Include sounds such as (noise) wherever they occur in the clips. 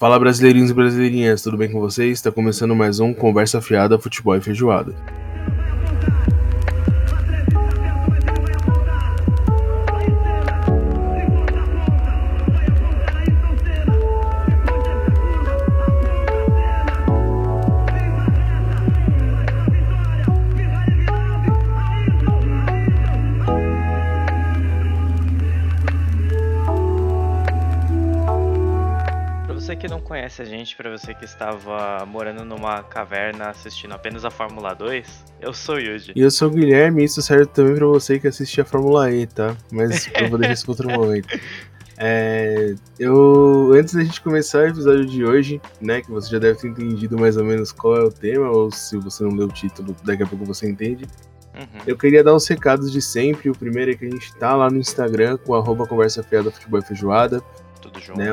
Fala brasileirinhos e brasileirinhas, tudo bem com vocês? Está começando mais um Conversa Fiada Futebol e Feijoada. Conhece a gente, pra você que estava morando numa caverna assistindo apenas a Fórmula 2, eu sou o Yuji. E eu sou o Guilherme, isso serve também para você que assiste a Fórmula E, tá? Mas (laughs) eu vou deixar isso para outro momento. É, eu, antes da gente começar o episódio de hoje, né, que você já deve ter entendido mais ou menos qual é o tema, ou se você não leu o título, daqui a pouco você entende. Uhum. Eu queria dar os recados de sempre. O primeiro é que a gente tá lá no Instagram com arroba Conversa Fiada Futebol e Feijoada, Tudo junto. né?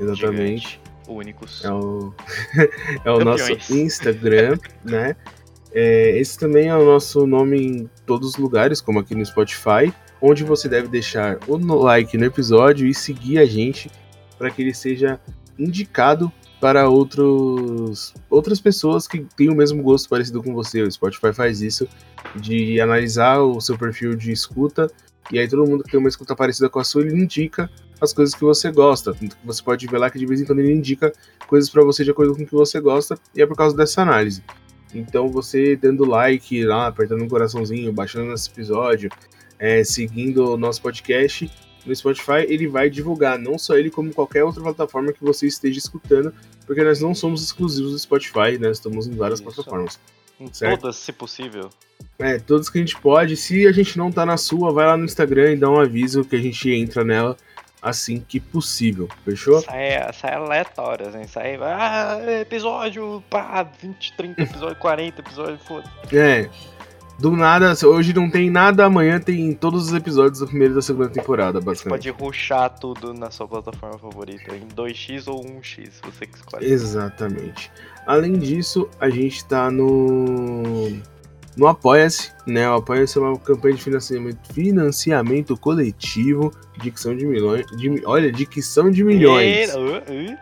Exatamente. Gigante, únicos. É o, (laughs) é o nosso. Instagram, (laughs) né? É, esse também é o nosso nome em todos os lugares, como aqui no Spotify, onde você deve deixar o like no episódio e seguir a gente para que ele seja indicado para outros, outras pessoas que têm o mesmo gosto parecido com você. O Spotify faz isso de analisar o seu perfil de escuta e aí todo mundo que tem uma escuta parecida com a sua, ele indica as coisas que você gosta. Tanto que você pode ver lá que de vez em quando ele indica coisas pra você de acordo com o que você gosta, e é por causa dessa análise. Então você dando like lá, apertando um coraçãozinho, baixando esse episódio, é, seguindo o nosso podcast no Spotify, ele vai divulgar, não só ele, como qualquer outra plataforma que você esteja escutando, porque nós não somos exclusivos do Spotify, nós estamos em várias Isso. plataformas. Em certo. todas, se possível. É, todos que a gente pode. Se a gente não tá na sua, vai lá no Instagram e dá um aviso que a gente entra nela assim que possível. Fechou? Sai, sai aleatório, assim. Sai, ah, episódio, pá, 20, 30 episódio, 40 episódio, foda. É. Do nada, hoje não tem nada, amanhã tem todos os episódios da primeira e da segunda temporada, Você basicamente. pode ruxar tudo na sua plataforma favorita, em 2x ou 1x, você que escolhe. Exatamente. Além disso, a gente tá no. No Apoia-se, né? O Apoia-se é uma campanha de financiamento, financiamento coletivo, dicção de milhões. De, olha, dicção de milhões. E- uh, uh.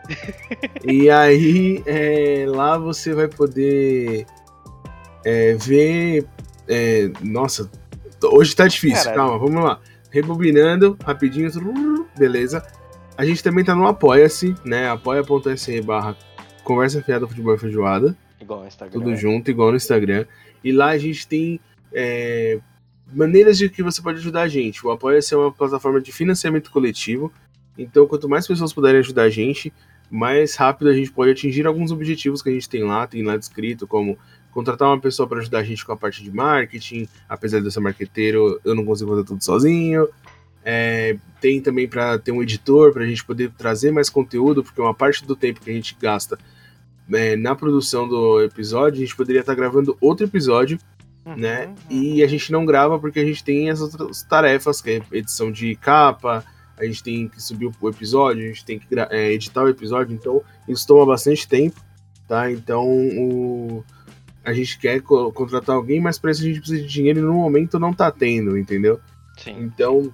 (laughs) E aí, é, lá você vai poder é, ver. é, nossa, hoje tá difícil, Caralho. calma, vamos lá. Rebobinando, rapidinho, beleza. A gente também tá no Apoia-se, né? apoia.se barra Conversa Fiada Futebol Feijoada, Igual no Instagram. tudo junto, igual no Instagram. E lá a gente tem é, maneiras de que você pode ajudar a gente. O Apoia-se é uma plataforma de financiamento coletivo, então quanto mais pessoas puderem ajudar a gente, mais rápido a gente pode atingir alguns objetivos que a gente tem lá, tem lá descrito, como contratar uma pessoa para ajudar a gente com a parte de marketing, apesar de eu ser marqueteiro, eu não consigo fazer tudo sozinho. É, tem também para ter um editor, para a gente poder trazer mais conteúdo, porque uma parte do tempo que a gente gasta é, na produção do episódio, a gente poderia estar gravando outro episódio Uhum, né? uhum. E a gente não grava porque a gente tem as outras tarefas, que é edição de capa, a gente tem que subir o episódio, a gente tem que é, editar o episódio, então isso toma bastante tempo, tá? Então o- a gente quer co- contratar alguém, mas para isso a gente precisa de dinheiro e no momento não tá tendo, entendeu? Sim. Então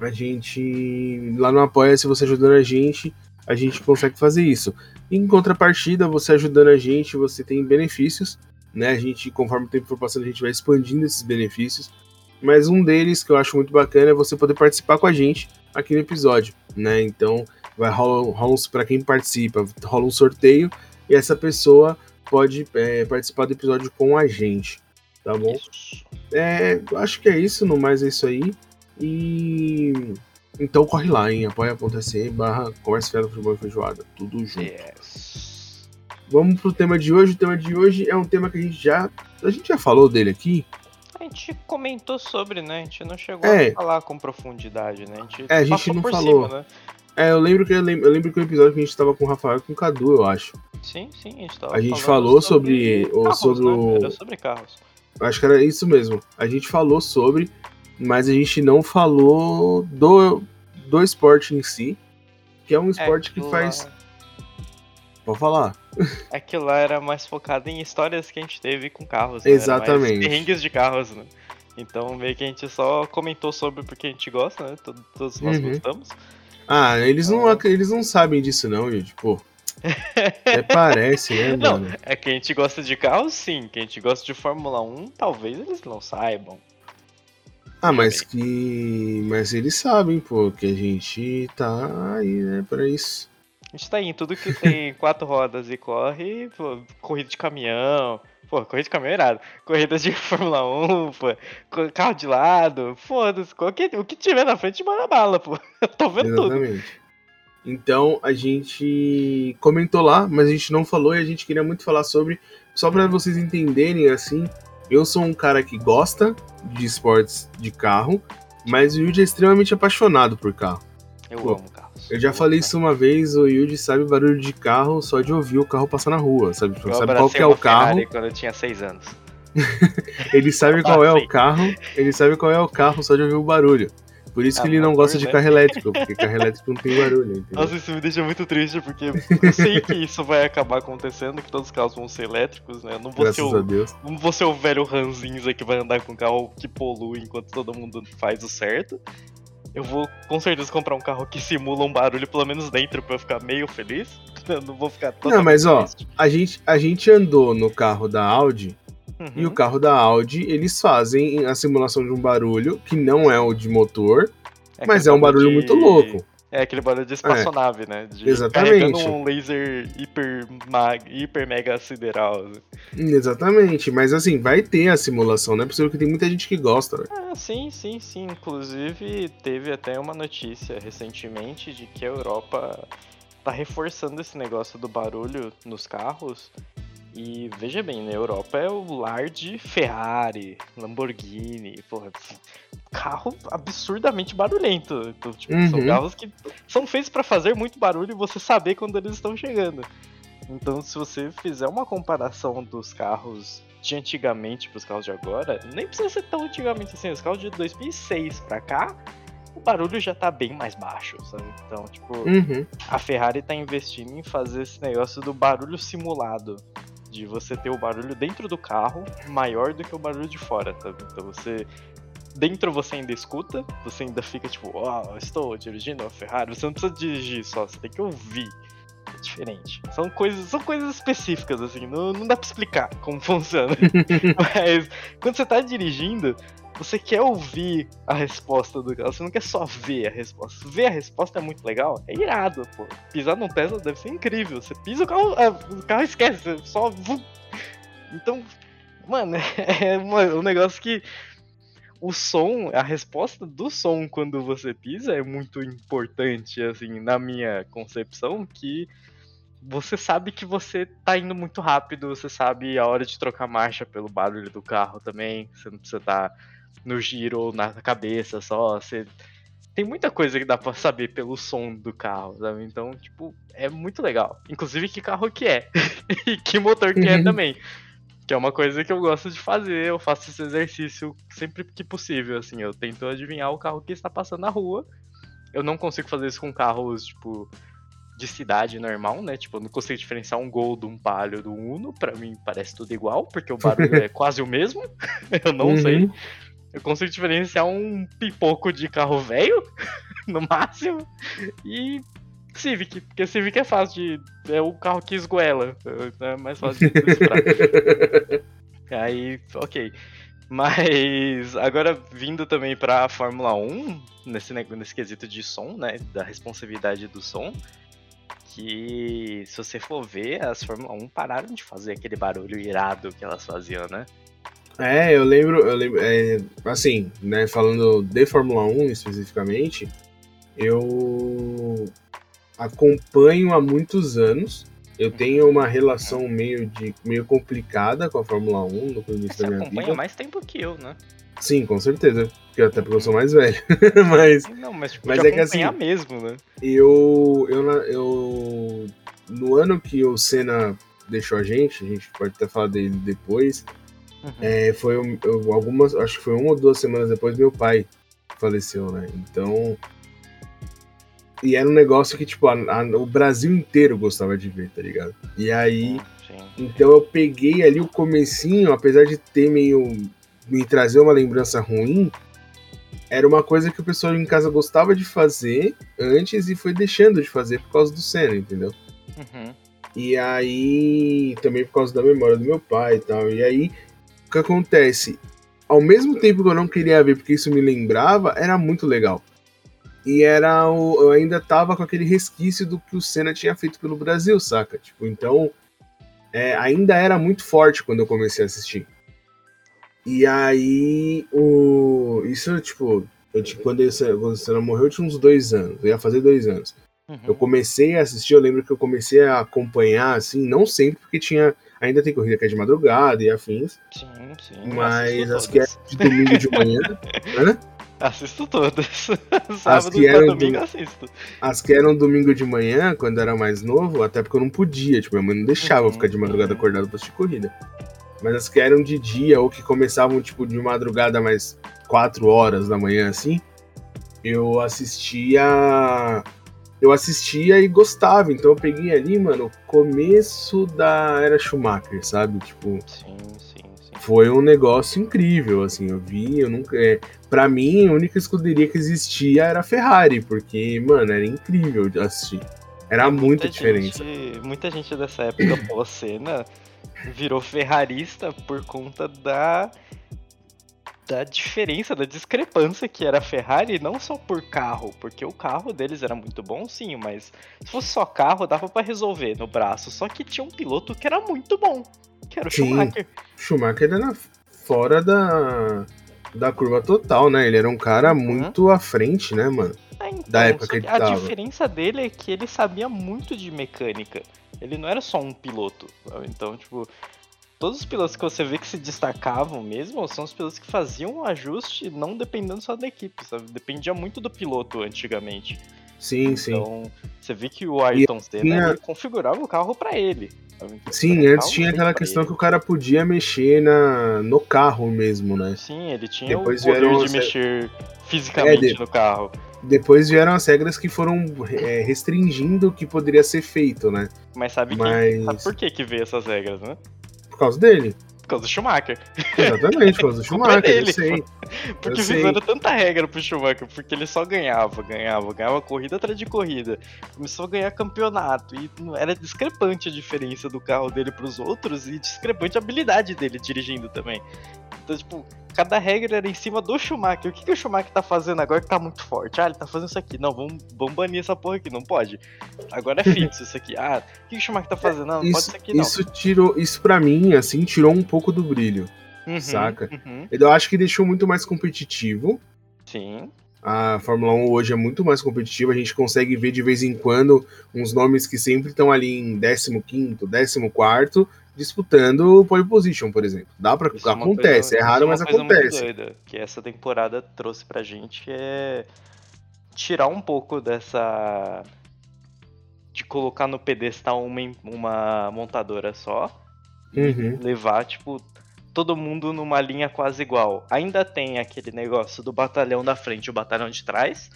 a gente lá no Apoia, se você ajudando a gente, a gente consegue fazer isso. Em contrapartida, você ajudando a gente, você tem benefícios, né? A gente, conforme o tempo for passando, a gente vai expandindo esses benefícios. Mas um deles que eu acho muito bacana é você poder participar com a gente aqui no episódio, né? Então, vai rola, rola para quem participa, rola um sorteio e essa pessoa pode é, participar do episódio com a gente, tá bom? É, acho que é isso, no mais é isso aí. E então corre lá em apoia.se barra conversa fiada futebol e feijoada. Tudo junto. Yes. Vamos pro tema de hoje. O tema de hoje é um tema que a gente já. A gente já falou dele aqui. A gente comentou sobre, né? A gente não chegou É. a falar com profundidade, né? A gente, É, a gente não falou. Cima, né? É, eu lembro que eu lembro, eu lembro que o episódio que a gente tava com o Rafael e com o Cadu, eu acho. Sim, sim, a gente tava A gente falou sobre- ou carros, sobre né? Era sobre carros. Acho que era isso mesmo. A gente falou sobre, mas a gente não falou do, do esporte em si, que é um esporte que aquilo faz. lá- Pode falar. Aquilo lá era mais focado em histórias que a gente teve com carros. né? Exatamente. perrengues de carros, né? Então meio que a gente só comentou sobre porque a gente gosta, né? Todo- Todos nós Uhum. gostamos. Ah, eles não, Ah. ac- eles não sabem disso, não, gente. Pô, Até parece, né, (laughs) Não, mano? é que a gente gosta de carro, sim. Que a gente gosta de Fórmula 1, talvez eles não saibam. Ah, mas que. Mas eles sabem, pô, que a gente tá aí, né, pra isso. A gente tá aí em tudo que tem (laughs) quatro rodas e corre, pô, corrida de caminhão. Pô, corrida de caminhão é irado. Corrida de (laughs) Fórmula 1, pô, carro de lado, foda-se. O que tiver na frente manda bala, pô. (laughs) Eu tô vendo tudo. Exatamente. Então a gente comentou lá, mas a gente não falou e a gente queria muito falar sobre, só pra vocês entenderem assim. Eu sou um cara que gosta de esportes de carro, mas o Yuji é extremamente apaixonado por carro. Eu Pô, amo carros. Eu já amo falei isso uma vez, o Yuji sabe barulho de carro só de ouvir o carro passar na rua, sabe? Tipo, Eu sabe qual que é o carro, Ferrari quando eu tinha 6 anos. (laughs) ele sabe qual é o carro, ele sabe qual é o carro só de ouvir o barulho. Por isso Ah, que ele não mas gosta por de né? carro elétrico, porque carro elétrico não tem barulho, entendeu? Nossa, isso me deixa muito triste, porque eu sei que isso vai acabar acontecendo, que todos os carros vão ser elétricos, né? Eu não vou ser Graças a o, Deus. não vou ser o velho ranzinza que vai andar com carro que polui enquanto todo mundo faz o certo. Eu vou com certeza comprar um carro que simula um barulho, pelo menos dentro, pra eu ficar meio feliz. (laughs) Eu não vou ficar totalmente mas, ó, triste. A gente, a gente andou no carro da Audi Uhum. e o carro da Audi, eles fazem a simulação de um barulho que não é o de motor, mas é um barulho de- muito louco. É aquele barulho de espaçonave, né? De Exatamente. Carregando um laser hiper, mag, hiper mega sideral. né? Exatamente, mas assim, vai ter a simulação, não é possível que tem muita gente que gosta, velho. Ah, sim, sim, sim. Inclusive, teve até uma notícia recentemente de que a Europa tá reforçando esse negócio do barulho nos carros. E veja bem, na Europa é o lar de Ferrari, Lamborghini, porra, carro absurdamente barulhento. Então, tipo, são Uhum. carros que são feitos pra fazer muito barulho e você saber quando eles estão chegando. Então, se você fizer uma comparação dos carros de antigamente pros carros de agora, nem precisa ser tão antigamente assim. Os carros de 2006 pra cá, o barulho já tá bem mais baixo, sabe? Então, tipo, Uhum. a Ferrari tá investindo em fazer esse negócio do barulho simulado. De você ter o barulho dentro do carro maior do que o barulho de fora, sabe? Então você. Dentro você ainda escuta, você ainda fica tipo, ó, estou dirigindo a Ferrari. Você não precisa dirigir só, você tem que ouvir. É diferente. São coisas, são coisas específicas, assim, não, não dá pra explicar como (laughs) funciona. (laughs) Mas quando você tá dirigindo, você quer ouvir a resposta do carro, você não quer só ver a resposta. Ver a resposta é muito legal, é irado, pô. Pisar num Tesla deve ser incrível. Você pisa o carro, ah, o carro esquece, só. Então, mano, (laughs) é um negócio que. O som, a resposta do som quando você pisa é muito importante, assim, na minha concepção, que você sabe que você tá indo muito rápido, você sabe a hora de trocar marcha pelo barulho do carro também, você não precisa estar no giro ou na cabeça só, você tem muita coisa que dá pra saber pelo som do carro, sabe? Então, tipo, é muito legal. Inclusive que carro que é (laughs) e que motor que é também. Que é uma coisa que eu gosto de fazer, eu faço esse exercício sempre que possível, assim, eu tento adivinhar o carro que está passando na rua. Eu não consigo fazer isso com carros, tipo, de cidade normal, né? Tipo, eu não consigo diferenciar um Gol de um Palio do Uno, pra mim parece tudo igual, porque o barulho (laughs) é quase o mesmo. (laughs) eu não Uhum. sei. Eu consigo diferenciar um pipoco de carro velho, (laughs) no máximo, e Civic, porque Civic é fácil de. É o carro que esgoela, é mais fácil de decifrar. (laughs) Aí, ok. Mas agora vindo também pra Fórmula 1, nesse, nesse quesito de som, né? Da responsividade do som. Que se você for ver, as Fórmula 1 pararam de fazer aquele barulho irado que elas faziam, né? É, eu lembro, eu lembro, é, assim, né, falando de Fórmula 1 especificamente, eu acompanho há muitos anos. Eu tenho uma relação meio, de, meio complicada com a Fórmula 1 no Você da minha acompanha vida. mais tempo que eu, né? Sim, com certeza. Porque até porque eu sou mais velho. (laughs) Mas Não, mas tipo, Mas é que assim- mesmo, né? eu, eu, eu. No ano que o Senna deixou a gente, a gente pode até falar dele depois. Uhum. É, foi eu- algumas, acho que foi uma ou duas semanas depois meu pai faleceu, né? Então. E era um negócio que, tipo, a- a- o Brasil inteiro gostava de ver, tá ligado? E aí. Sim. Então eu peguei ali o comecinho, apesar de ter meio. me trazer uma lembrança ruim. Era uma coisa que o pessoal em casa gostava de fazer antes e foi deixando de fazer por causa do Senna, entendeu? Uhum. E aí, também por causa da memória do meu pai e tal. E aí, o que acontece? Ao mesmo tempo que eu não queria ver, porque isso me lembrava, era muito legal. E era o, eu ainda tava com aquele resquício do que o Senna tinha feito pelo Brasil, saca? Tipo, então, é, ainda era muito forte quando eu comecei a assistir. E aí, o, isso, tipo, eu, quando, esse, quando o Senna morreu, eu tinha uns dois anos. Eu ia fazer dois anos. Uhum. Eu comecei a assistir, eu lembro que eu comecei a acompanhar, assim, não sempre, porque tinha. Ainda tem corrida que é de madrugada e afins. Sim, sim. Mas as que é de domingo de manhã. (laughs) né? Assisto todas. Sábado e domingo do... assisto. As que eram domingo de manhã, quando eu era mais novo, até porque eu não podia, tipo, minha mãe não deixava uhum, ficar de madrugada uhum. acordado pra assistir corrida. Mas as que eram de dia ou que começavam, tipo, de madrugada mais 4 horas da manhã, assim, eu assistia eu assistia e gostava. Então eu peguei ali, mano, o começo da era Schumacher, sabe? Tipo. Sim, sim, sim. Foi um negócio incrível, assim. Eu vi, eu nunca. É, pra mim, a única escuderia que existia era a Ferrari, porque, mano, era incrível de assistir. Era muita, muita diferença. Gente, muita gente dessa época pós-cena virou ferrarista por conta da da diferença, da discrepância que era a Ferrari, não só por carro, porque o carro deles era muito bom, sim, mas se fosse só carro, dava para resolver no braço. Só que tinha um piloto que era muito bom, que era o sim, Schumacher. Schumacher era fora da, da curva total, né? Ele era um cara uhum. muito à frente, né, mano? É, então, da época que ele a tava. diferença dele é que ele sabia muito de mecânica. Ele não era só um piloto. Então, tipo, todos os pilotos que você vê que se destacavam mesmo são os pilotos que faziam o ajuste não dependendo só da equipe, sabe? Dependia muito do piloto antigamente. Sim, sim. Então, você vê que o Ayrton Senna tinha... configurava o carro para ele. Sim, antes tinha aquela questão ele. que o cara podia mexer na, no carro mesmo, né? Sim, ele tinha Depois o poder de mexer fisicamente é, de... no carro. Depois vieram as regras que foram é, restringindo o que poderia ser feito, né? Mas sabe, Mas... Que, sabe por que, que veio essas regras, né? Por causa dele. Por causa do Schumacher. Exatamente, por causa do (laughs) Schumacher, dele, sei. Porque eu fizeram sei. tanta regra pro Schumacher, porque ele só ganhava, ganhava, ganhava corrida atrás de corrida. Começou a ganhar campeonato. E era discrepante a diferença do carro dele pros outros e discrepante a habilidade dele dirigindo também. Então, tipo, cada regra era em cima do Schumacher. O que, que o Schumacher tá fazendo agora que tá muito forte? Ah, ele tá fazendo isso aqui. Não, vamos, vamos banir essa porra aqui. Não pode. Agora é fixo isso aqui. Ah, o que, que o Schumacher tá fazendo? Não, não isso, pode isso aqui, não. Isso tirou. Isso pra mim, assim, tirou um pouco do brilho. Uhum, saca? Uhum. Eu acho que deixou muito mais competitivo. Sim. A Fórmula 1 hoje é muito mais competitiva, a gente consegue ver de vez em quando uns nomes que sempre estão ali em 15 14 disputando pole position, por exemplo. Dá para é acontece, coisa, é raro, é mas acontece. Doida, que essa temporada trouxe pra gente é tirar um pouco dessa de colocar no pedestal uma, uma montadora só, uhum. levar tipo todo mundo numa linha quase igual. Ainda tem aquele negócio do batalhão da frente e o batalhão de trás.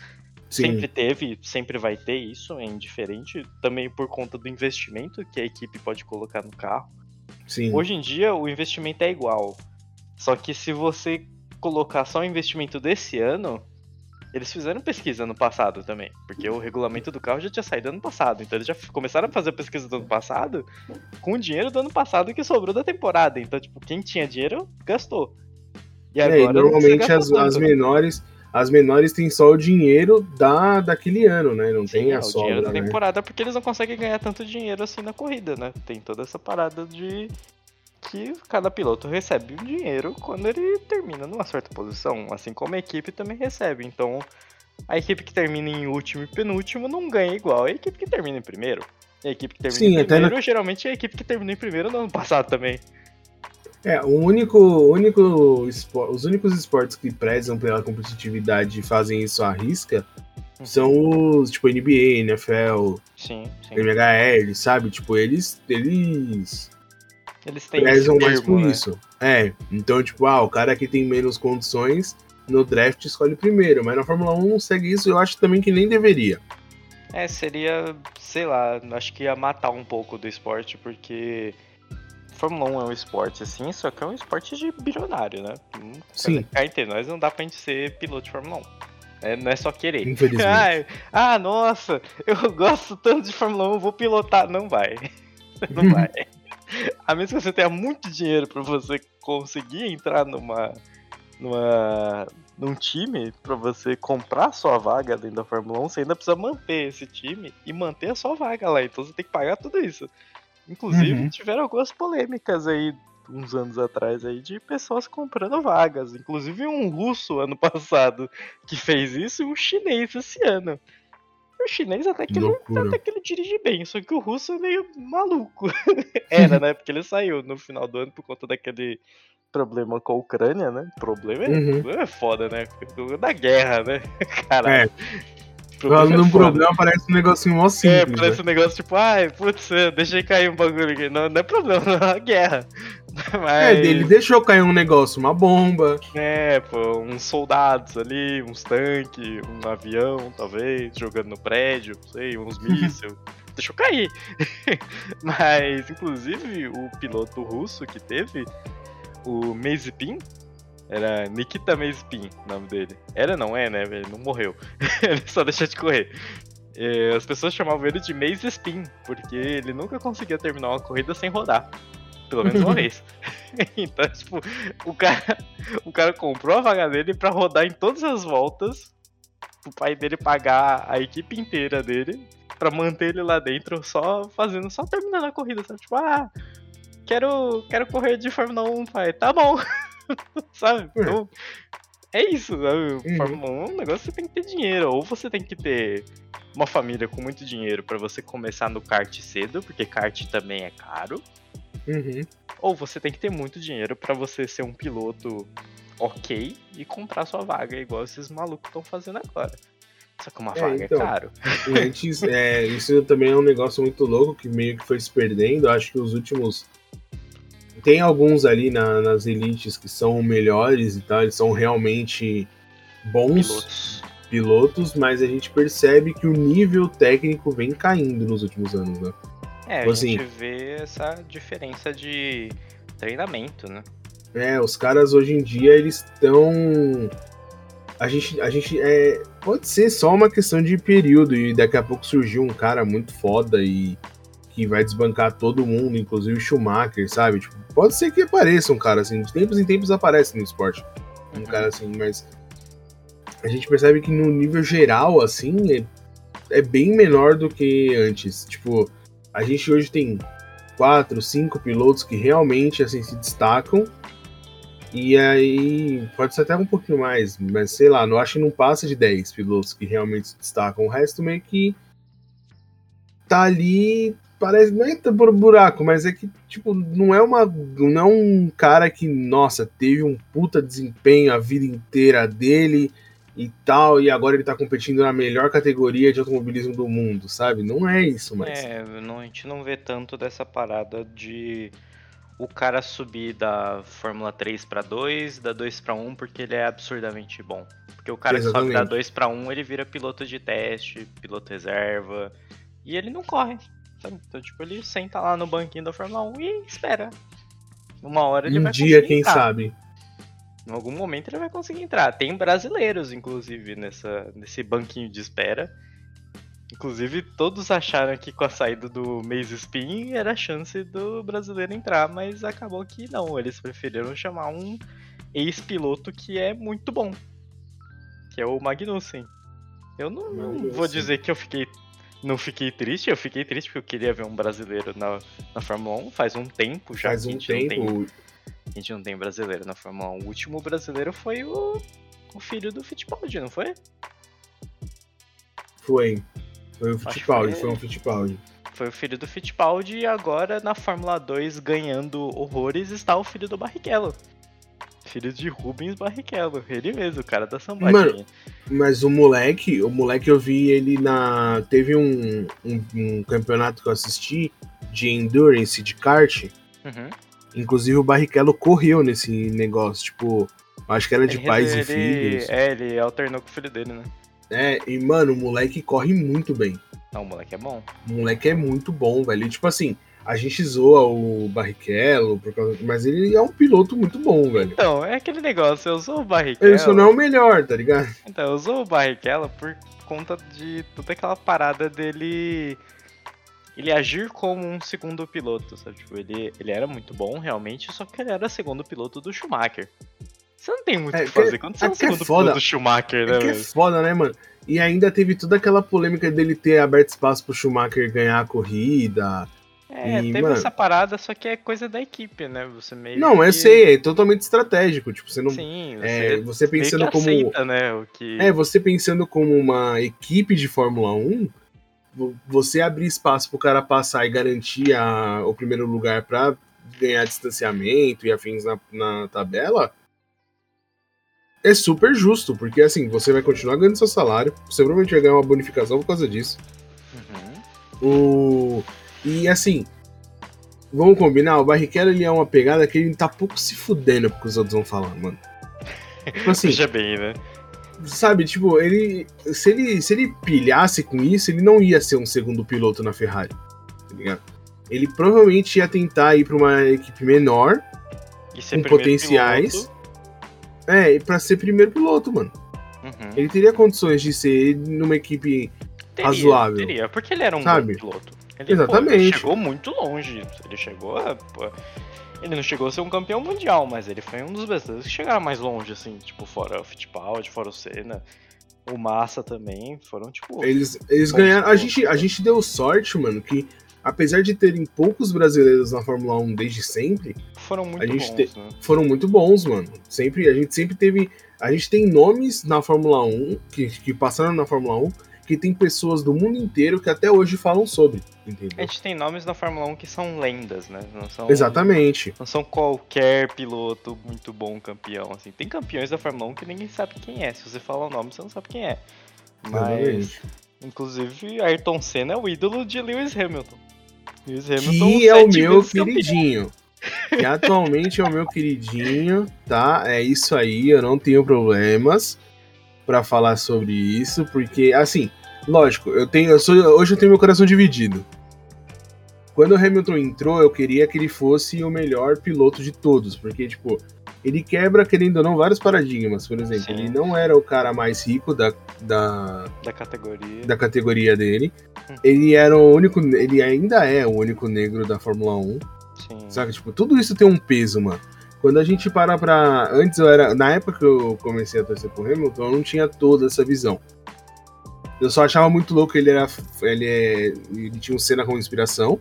Sim. Sempre teve, sempre vai ter isso, é indiferente. Também por conta do investimento que a equipe pode colocar no carro. Sim. Hoje em dia o investimento é igual. Só que se você colocar só o investimento desse ano, eles fizeram pesquisa no passado também, porque o regulamento do carro já tinha saído ano passado, então eles já começaram a fazer a pesquisa do ano passado com o dinheiro do ano passado que sobrou da temporada. Então, tipo, quem tinha dinheiro gastou. E é, agora é, normalmente as, as menores as menores têm só o dinheiro da, daquele ano, né? Não Sim, tem a é, sobra, o dinheiro da né? temporada porque eles não conseguem ganhar tanto dinheiro assim na corrida, né? Tem toda essa parada de que cada piloto recebe um dinheiro quando ele termina numa certa posição, assim como a equipe também recebe. Então, a equipe que termina em último e penúltimo não ganha igual a equipe que termina em primeiro. A equipe que termina Sim, em primeiro, na... geralmente é a equipe que terminou em primeiro no ano passado também. É, o único, único os únicos esportes que prezam pela competitividade e fazem isso à risca uhum. são os, tipo, NBA, NFL, sim, sim. MHL, sabe? Tipo, eles, eles eles têm prezam mais por né? isso. É, então, tipo, ah, o cara que tem menos condições no draft escolhe primeiro, mas na Fórmula 1 não segue isso, eu acho também que nem deveria. É, seria, sei lá, acho que ia matar um pouco do esporte, porque Fórmula 1 é um esporte assim, só que é um esporte de bilionário, né? Hum, Sim. Cá entre nós não dá pra gente ser piloto de Fórmula 1. É, não é só querer. Infelizmente. (laughs) ah, nossa, eu (laughs) gosto tanto de Fórmula 1, vou pilotar. Não vai. (laughs) Não vai. A menos que você tenha muito dinheiro para você conseguir entrar numa. numa. num time, para você comprar sua vaga dentro da Fórmula 1, você ainda precisa manter esse time e manter a sua vaga lá. Então você tem que pagar tudo isso. Inclusive, uhum. tiveram algumas polêmicas aí uns anos atrás aí de pessoas comprando vagas. Inclusive um russo ano (laughs) passado que fez isso e um chinês esse ano. O chinês até que, ele, até que ele dirige bem, só que o russo é meio maluco. (laughs) Era, né? Porque ele saiu no final do ano por conta daquele problema com a Ucrânia, né? Problema é, uhum. é foda, né? Da guerra, né? (laughs) Caralho. É. Falando num problema, parece um negocinho mó é, simples. É, parece né? um negócio tipo, ai, putz, deixei cair um bagulho aqui. Não, não é problema, (laughs) não é guerra. (laughs) Mas... É, ele deixou cair um negócio, uma bomba. É, pô, uns soldados ali, uns tanques, um avião, talvez, jogando no prédio, não sei, uns (laughs) mísseis. deixou cair. Mas, inclusive, o piloto russo que teve, o Mazepin, era Nikita Mazepin, o nome dele. Era, não é, né? Ele não morreu. (laughs) ele só deixou de correr. E as pessoas chamavam ele de Mazepin, porque ele nunca conseguia terminar uma corrida sem rodar. Pelo menos uma (laughs) vez. (laughs) então, tipo, o cara, o cara comprou a vaga dele pra rodar em todas as voltas. O pai dele pagar a equipe inteira dele pra manter ele lá dentro, só fazendo, só terminando a corrida, sabe? Tipo, ah, quero, quero correr de Fórmula 1, pai. Tá bom. (laughs) sabe? Então, é isso, sabe? Uhum. Fórmula 1 é um negócio que você tem que ter dinheiro. Ou você tem que ter uma família com muito dinheiro para você começar no kart cedo, porque kart também é caro. Uhum. Ou você tem que ter muito dinheiro para você ser um piloto ok e comprar sua vaga, igual esses malucos estão fazendo agora. Só que uma é, vaga é então, é caro. Antes, é, isso também é um negócio muito louco que meio que foi se perdendo. Acho que os últimos tem alguns ali na, nas elites que são melhores e tal, eles são realmente bons pilotos. pilotos, mas a gente percebe que o nível técnico vem caindo nos últimos anos, né? É, tipo a assim, gente vê essa diferença de treinamento, né? É, os caras hoje em dia eles estão. A gente, a gente é, pode ser só uma questão de período e daqui a pouco surgiu um cara muito foda e que vai desbancar todo mundo, inclusive o Schumacher, sabe? Tipo, pode ser que apareça um cara assim, de tempos em tempos aparece no esporte. Um uhum. cara assim, mas a gente percebe que no nível geral, assim, é, é bem menor do que antes. Tipo, a gente hoje tem quatro, cinco pilotos que realmente assim se destacam. E aí, pode ser até um pouquinho mais, mas sei lá, não acho que não passa de 10 pilotos que realmente se destacam. O resto meio que tá ali parece não é por buraco, mas é que tipo não é uma não é um cara que nossa teve um puta desempenho a vida inteira dele e tal e agora ele tá competindo na melhor categoria de automobilismo do mundo, sabe? Não é isso, mas é não, a gente não vê tanto dessa parada de o cara subir da Fórmula 3 para 2, da 2 para 1 porque ele é absurdamente bom. Porque o cara Exatamente. que sobe da 2 para 1, ele vira piloto de teste, piloto reserva, e ele não corre. Sabe? Então, tipo, ele senta lá no banquinho da Fórmula 1 e espera. Uma hora ele um vai dia, quem entrar. sabe. Em algum momento ele vai conseguir entrar. Tem brasileiros, inclusive, nessa, nesse banquinho de espera. Inclusive, todos acharam que com a saída do Maze Spin era a chance do brasileiro entrar, mas acabou que não. Eles preferiram chamar um ex-piloto que é muito bom, que é o Magnussen. Eu não, não vou dizer que eu fiquei não fiquei triste, eu fiquei triste porque eu queria ver um brasileiro na, na Fórmula 1 faz um tempo já. Faz um tempo. Tem, a gente não tem brasileiro na Fórmula 1. O último brasileiro foi o, o filho do Fittipaldi, não foi? Foi. Foi o Fittipaldi, foi... foi um Fittipaldi. Foi o filho do Fittipaldi e agora na Fórmula 2 ganhando horrores está o filho do Barrichello. Filho de Rubens Barrichello, ele mesmo, o cara da sambadinha. Mano, mas o moleque, o moleque eu vi ele na. Teve um, um, um campeonato que eu assisti de endurance, de kart. Uhum. Inclusive o Barrichello correu nesse negócio, tipo, acho que era de ele, pais ele, e filhos. É, ele alternou com o filho dele, né? É, e mano, o moleque corre muito bem. Não, o moleque é bom. O moleque é muito bom, velho. E, tipo assim, a gente zoa o Barrichello, mas ele é um piloto muito bom, velho. Então, é aquele negócio, eu sou o Barrichello. Ele só não é o melhor, tá ligado? Então, eu sou o Barrichello por conta de toda aquela parada dele ele agir como um segundo piloto, sabe? Tipo, ele, ele era muito bom, realmente, só que ele era segundo piloto do Schumacher. Você não tem muito o É, que fazer que- quando você é é um é segundo foda. piloto do Schumacher, né, É que é velho? foda, né, mano? E ainda teve toda aquela polêmica dele ter aberto espaço pro Schumacher ganhar a corrida. É, E, teve mano- essa parada, só que é coisa da equipe, né? Você meio Não, que... eu sei, é totalmente estratégico. Tipo, você não. Sim, é, você, você meio pensando como. aceita, né, o que... É, você pensando como uma equipe de Fórmula 1, vo- você abrir espaço pro cara passar e garantir a- o primeiro lugar pra ganhar distanciamento e afins na, na tabela, é super justo, porque assim, você vai continuar ganhando seu salário, você provavelmente vai ganhar uma bonificação por causa disso. Uhum. O... E assim, vamos combinar, o Barrichello ele é uma pegada que ele tá pouco se fudendo porque os outros vão falar, mano. Tipo assim, Veja bem, né? sabe, tipo, ele se, ele. se ele pilhasse com isso, ele não ia ser um segundo piloto na Ferrari. Tá ligado? Ele provavelmente ia tentar ir pra uma equipe menor, com potenciais. piloto. É, e pra ser primeiro piloto, mano. Uhum. Ele teria condições de ser numa equipe. Teria, razoável. Teria, porque ele era um Sabe? bom piloto. Ele, pô, Exatamente. ele chegou muito longe. Ele chegou a. pô, ele não chegou a ser um campeão mundial, mas ele foi um dos brasileiros que chegaram mais longe, assim, tipo, fora o Fittipaldi, fora o Senna. O Massa também, foram, tipo. Eles, eles ganharam. A gente, a gente deu sorte, mano, que apesar de terem poucos brasileiros na Fórmula 1 desde sempre, Foram muito bons, te- né? foram muito bons, mano. Sempre, a gente sempre teve. A gente tem nomes na Fórmula 1, que, que passaram na Fórmula 1, que tem pessoas do mundo inteiro que até hoje falam sobre, A entendeu? gente tem nomes na Fórmula 1 que são lendas, né? Não são, Exatamente. Não são qualquer piloto muito bom campeão, assim. Tem campeões da Fórmula 1 que ninguém sabe quem é. Se você falar o nome, você não sabe quem é. Mas, inclusive, Ayrton Senna é o ídolo de Lewis Hamilton. Lewis Hamilton, Que é o meu campeão. queridinho. Que atualmente é o meu queridinho, tá? É isso aí, eu não tenho problemas pra falar sobre isso, porque, assim, lógico, eu tenho. Eu sou, hoje eu tenho meu coração dividido. Quando o Hamilton entrou, eu queria que ele fosse o melhor piloto de todos, porque, tipo, ele quebra, querendo ou não, vários paradigmas. Por exemplo, Sim. ele não era o cara mais rico da, da, Da categoria. da categoria dele. Hum. Ele era o único. Ele ainda é o único negro da Fórmula 1. Sim. Saca? Tipo, tudo isso tem um peso, mano. Quando a gente para pra. Antes eu era. Na época que eu comecei a torcer pro Hamilton, eu não tinha toda essa visão. Eu só achava muito louco que ele era. Ele, é, ele tinha um cena como inspiração.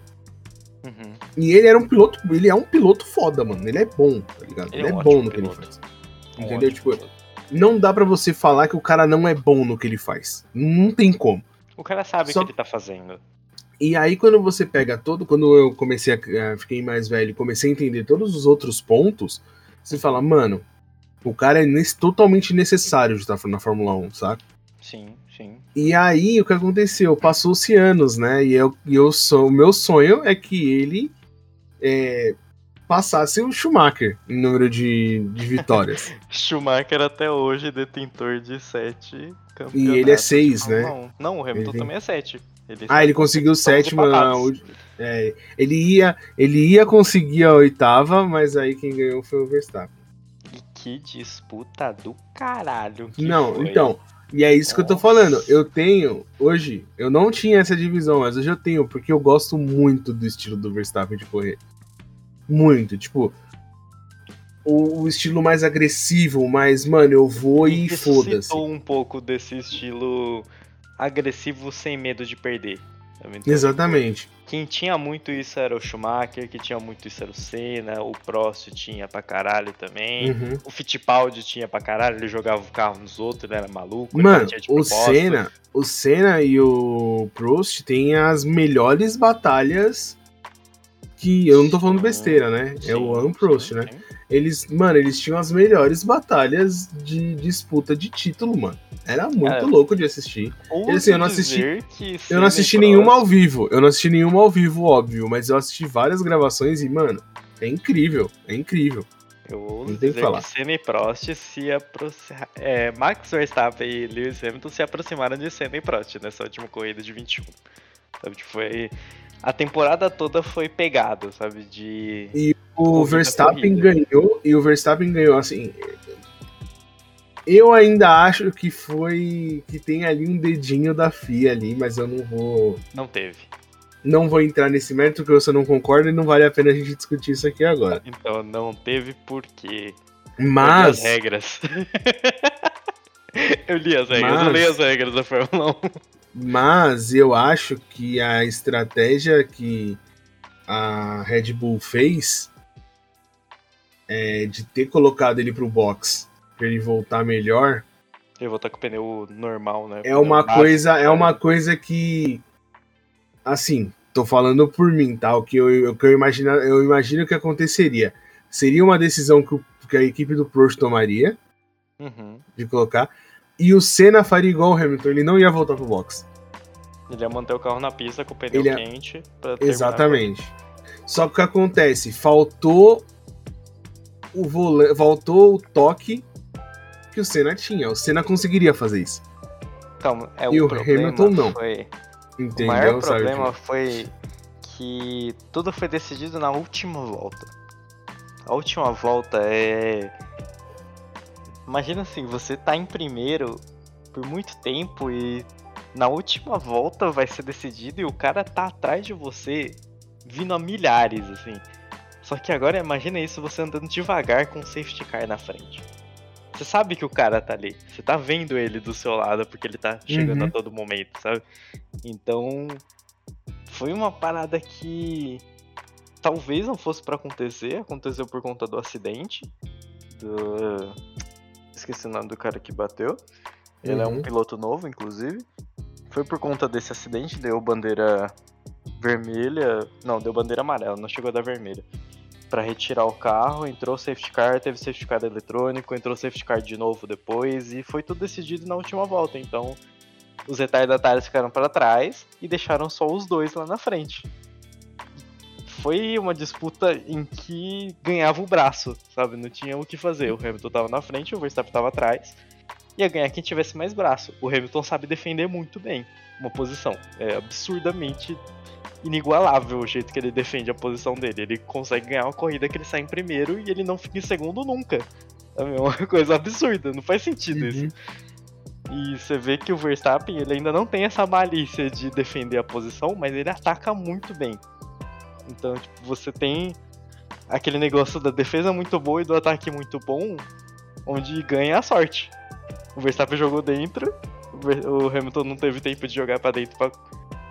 Uhum. E ele era um piloto. Ele é um piloto foda, mano. Ele é bom, tá ligado? Ele Ele, é é bom no que ele faz. Um Entendeu? Tipo, piloto. Não dá pra você falar que o cara não é bom no que ele faz. Não tem como. O cara sabe Só- o que ele tá fazendo. E aí, quando você pega todo. Quando eu comecei a. Fiquei mais velho e comecei a entender todos os outros pontos, você fala, mano, o cara é nes- totalmente necessário de estar na Fórmula 1, sabe? Sim, sim. E aí, o que aconteceu? Passou-se anos, né? E eu, eu sou, o meu sonho é que ele é, passasse o Schumacher em número de, de vitórias. (laughs) Schumacher até hoje detentor de sete campeonatos. E ele é seis, né? 1. Não, o Hamilton Ele- também é sete. Ele ah, ele conseguiu na ulti- é, ele, ia, ele ia conseguir a oitava, mas aí quem ganhou foi o Verstappen. E que disputa do caralho Não, foi. então. E é isso que eu tô Nossa. falando. Eu tenho, hoje, eu não tinha essa divisão, mas hoje eu tenho, porque eu gosto muito do estilo do Verstappen de correr. Muito, tipo. O, estilo mais agressivo, mais, mano, eu vou e foda-se. ressuscitou um pouco desse estilo agressivo sem medo de perder. Então, Exatamente. Quem tinha muito isso era o Schumacher, quem tinha muito isso era o Senna, o Prost tinha pra caralho também. Uhum. O Fittipaldi tinha pra caralho, ele jogava o carro nos outros, ele era maluco. Mano, o. Senna, o Senna e o Prost têm as melhores batalhas que eu não tô falando besteira, né? é Sim, o Alan Prost, sim, né? sim. Eles, mano, eles tinham as melhores batalhas de disputa de título, mano. Era muito Cara, louco de assistir. Ouso assim, eu não assisti- dizer Eu não e assisti nenhuma ao vivo. Eu não assisti nenhuma ao vivo, óbvio, mas eu assisti várias gravações e, mano, é incrível. É incrível. Eu ouso o que dizer falar. que Senna e Prost se aproximaram. É, Max Verstappen e Lewis Hamilton se aproximaram de Senna e Prost nessa última corrida de 21. Sabe, tipo, foi. A temporada toda foi pegada, sabe? De. O Verstappen ganhou e o Verstappen ganhou assim. Eu ainda acho que foi que tem ali um dedinho da FIA ali, mas eu não vou. Não teve. Não vou entrar nesse mérito que você não concorda e não vale a pena a gente discutir isso aqui agora. Então não teve porquê. Mas. (laughs) Eu li as regras. eu li as regras, mas... eu li as regras da Fórmula 1. Mas eu acho que a estratégia que a Red Bull fez é, de ter colocado ele pro box para ele voltar melhor. Ele voltar com o pneu normal, né? É uma coisa, é uma coisa que assim, tô falando por mim, tá? O que eu, o que eu imagino, eu imagino que aconteceria. Seria uma decisão que, que a equipe do Prost tomaria uhum. de colocar. E o Senna faria igual o Hamilton, ele não ia voltar pro box. Ele ia manter o carro na pista com o pneu ele quente. Exatamente. Só que o que acontece? Faltou o volante, faltou o toque que o Senna tinha. O Senna conseguiria fazer isso. Então, é e o, o Hamilton não. Foi... Entendeu, o maior problema foi que tudo foi decidido na última volta. A última volta é. Imagina assim, você tá em primeiro por muito tempo e na última volta vai ser decidido e o cara tá atrás de você vindo a milhares, assim. Só que agora imagina isso você andando devagar com o safety car na frente. Você sabe que o cara tá ali. Você tá vendo ele do seu lado porque ele tá chegando uhum. a todo momento, sabe? Então. Foi uma parada que. Talvez não fosse para acontecer. Aconteceu por conta do acidente. Do. Esqueci o nome do cara que bateu. Ele uhum. é um uhum. piloto novo, inclusive. Foi por conta desse acidente, deu bandeira vermelha. Não, deu bandeira amarela, não chegou a dar vermelha para retirar o carro, entrou safety car, teve safety car eletrônico, entrou safety car de novo depois e foi tudo decidido na última volta. Então, os retardatários ficaram para trás e deixaram só os dois lá na frente. Foi uma disputa em que ganhava o braço, sabe? Não tinha o que fazer. O Hamilton tava na frente, o Verstappen tava atrás. Ia ganhar quem tivesse mais braço. O Hamilton sabe defender muito bem uma posição. É absurdamente inigualável o jeito que ele defende a posição dele. Ele consegue ganhar uma corrida que ele sai em primeiro e ele não fica em segundo nunca. É uma (laughs) coisa absurda, não faz sentido uhum. isso. E você vê que o Verstappen ele ainda não tem essa malícia de defender a posição, mas ele ataca muito bem. Então, tipo, você tem aquele negócio da defesa muito boa e do ataque muito bom, onde ganha a sorte. O Verstappen jogou dentro, o Hamilton não teve tempo de jogar para dentro para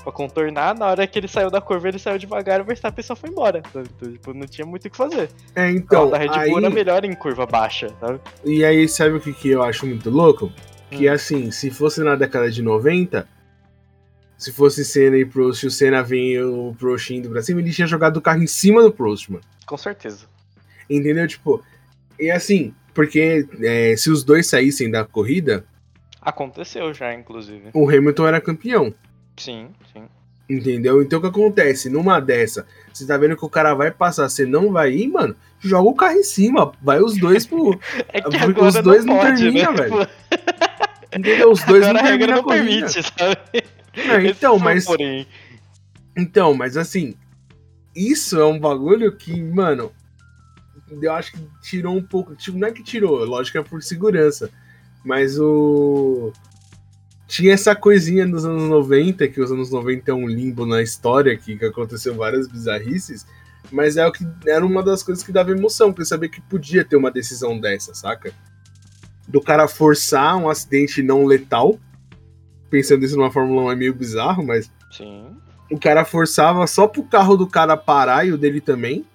pra contornar. Na hora que ele saiu da curva, ele saiu devagar, o Verstappen só foi embora. Então, tipo, não tinha muito o que fazer. É, então. A Red Bull aí... era melhor em curva baixa, sabe? E aí, sabe o que, que eu acho muito louco? Que hum. assim, se fosse na década de 90, se fosse Senna e Prost, o Senna vem o Prost indo pra cima, ele tinha jogado o carro em cima do Prost, mano. Com certeza. Entendeu? Tipo, e assim, porque é, se os dois saíssem da corrida. Aconteceu já, inclusive. O Hamilton era campeão. Sim, sim. Entendeu? Então o que acontece? Numa dessa, você tá vendo que o cara vai passar, você não vai ir, mano, joga o carro em cima, vai os dois pro. (laughs) é que agora os dois não, não terminam, velho. (laughs) Entendeu? Os dois agora não terminam. não permite, sabe? É, então, mas. Então, mas assim, isso é um bagulho que, mano, eu acho que tirou um pouco. Tipo, não é que tirou, lógico que é por segurança. Mas o tinha essa coisinha nos anos 90, que os anos 90 é um limbo na história, que, que aconteceu várias bizarrices, mas é o que era uma das coisas que dava emoção, porque saber que podia ter uma decisão dessa, saca? Do cara forçar um acidente não letal, pensando isso numa Fórmula 1 é meio bizarro, mas. Sim. O cara forçava só pro carro do cara parar e o dele também,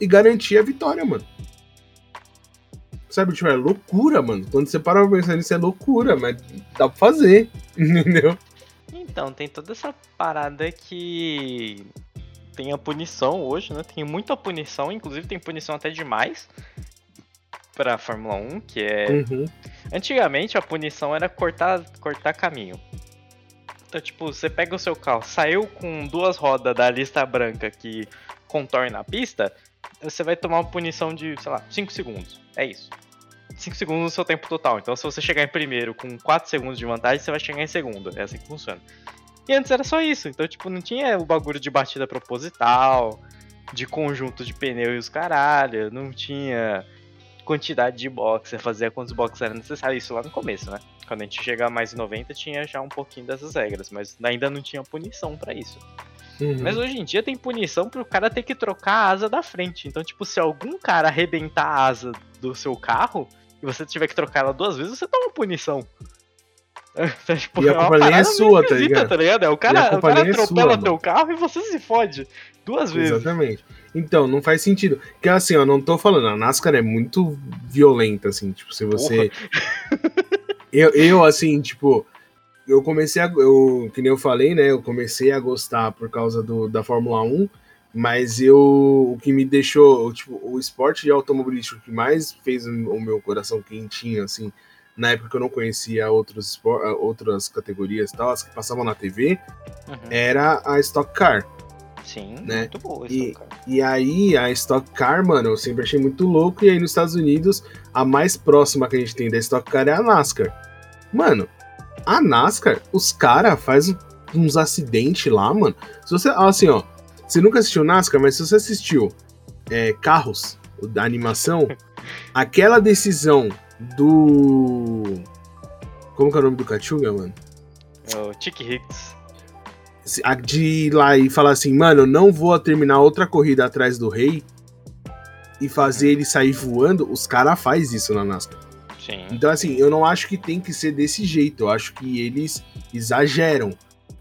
e garantia a vitória, mano. Sabe, tipo, é loucura, mano. Quando você para pra pensar nisso, é loucura, mas dá pra fazer, (laughs) entendeu? Então, tem toda essa parada que tem a punição hoje, né? Tem muita punição, inclusive tem punição até demais pra Fórmula 1, que é. Uhum. Antigamente a punição era cortar, cortar caminho. Então, tipo, você pega o seu carro, saiu com duas rodas da lista branca que contorna a pista, você vai tomar uma punição de, sei lá, 5 segundos. É isso. 5 segundos no seu tempo total. Então, se você chegar em primeiro com 4 segundos de vantagem, você vai chegar em segundo. É assim que funciona. E antes era só isso. Então, tipo, não tinha o bagulho de batida proposital, de conjunto de pneu e os caralho. Não tinha quantidade de box, você fazia quantos boxes era necessário. Isso lá no começo, né? Quando a gente chegar mais em 90, tinha já um pouquinho dessas regras, mas ainda não tinha punição para isso. Uhum. Mas hoje em dia tem punição pro cara ter que trocar a asa da frente. Então, tipo, se algum cara arrebentar a asa do seu carro e você tiver que trocar ela duas vezes, você toma punição. Então, (laughs) tipo, E a é culpa nem é sua, tá ligado? tá ligado? É, o cara, o cara nem é sua, atropela mano. teu carro e você se fode duas vezes. Exatamente. Então, não faz sentido. Porque assim, ó, não tô falando, a NASCAR é muito violenta, assim, tipo, se você. eu, eu, assim, tipo, eu comecei a. Eu, que nem eu falei, né? Eu comecei a gostar por causa do, da Fórmula 1, mas eu. O que me deixou. Tipo, o esporte de automobilístico que mais fez o meu coração quentinho, assim, na época que eu não conhecia outros outras categorias e tal, as que passavam na TV, Uhum. era a Stock Car. Sim, né? muito boa E- isso, cara. E aí, a Stock Car, mano, eu sempre achei muito louco. E aí, nos Estados Unidos, a mais próxima que a gente tem da Stock Car é a NASCAR. Mano, a NASCAR, os caras fazem uns acidentes lá, mano. Se você, assim, ó, você nunca assistiu NASCAR, mas se você assistiu é, Carros, da animação, (laughs) aquela decisão do. Como que é o nome do Kachuga, mano? É o Chick Hicks. De ir lá e falar assim, mano, eu não vou terminar outra corrida atrás do rei e fazer ele sair voando, os caras fazem isso na NASCAR. Sim. Então, assim, eu não acho que tem que ser desse jeito, eu acho que eles exageram.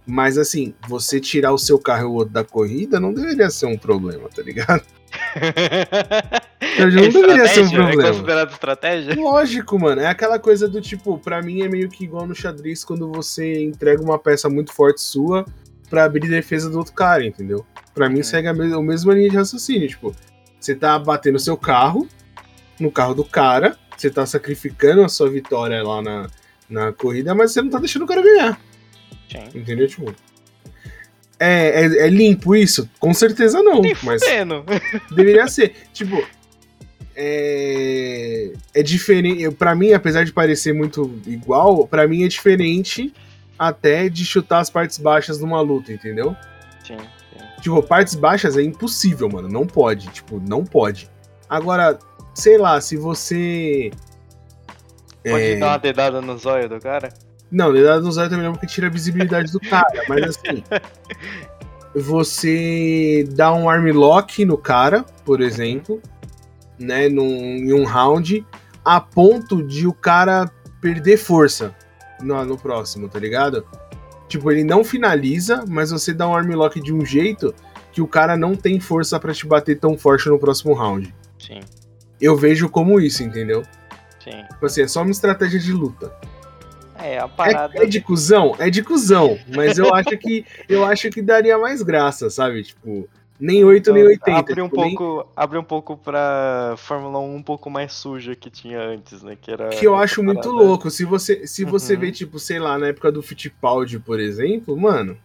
Mas, assim, você tirar o seu carro e o outro da corrida não deveria ser um problema, tá ligado? (laughs) Não deveria ser um? É problema. considerado estratégia? Lógico, mano. É aquela coisa do tipo, pra mim é meio que igual no xadrez quando você entrega uma peça muito forte sua pra abrir defesa do outro cara, entendeu? Pra mim Uhum. segue a, mes a mesma linha de raciocínio. Tipo, você tá batendo seu carro no carro do cara, você tá sacrificando a sua vitória lá na, na corrida, mas você não tá deixando o cara ganhar, Sim. entendeu? Tipo. É, é, é limpo isso? Com certeza não. Nem Mas. (laughs) Deveria ser. Tipo, é, é diferente. Pra mim, apesar de parecer muito igual, pra mim é diferente até de chutar as partes baixas numa luta, entendeu? Sim, sim. Tipo, partes baixas é impossível, mano. Não pode. Tipo, não pode. Agora, sei lá, se você. Pode é, dar uma dedada no zóio do cara? Não, dedada no zóio também não, porque tira a visibilidade do cara. Mas assim, (laughs) você dá um armlock no cara, por exemplo, né, num, em um round, a ponto de o cara perder força no, no próximo, tá ligado? Tipo, ele não finaliza, mas você dá um armlock de um jeito que o cara não tem força pra te bater tão forte no próximo round. Sim, Eu vejo como isso, entendeu? sim. Tipo assim, é só uma estratégia de luta. É, a parada. É, é de cuzão? É de cuzão. Mas eu acho que eu acho que daria mais graça, sabe? Tipo, nem 8 nem 80. Abre um tipo, nem- pouco, abre um pouco pra Fórmula 1 um pouco mais suja que tinha antes, né? Que era. que eu acho muito parada. louco. Se você, se você Uhum. vê, tipo, sei lá, na época do Fittipaldi, por exemplo, mano.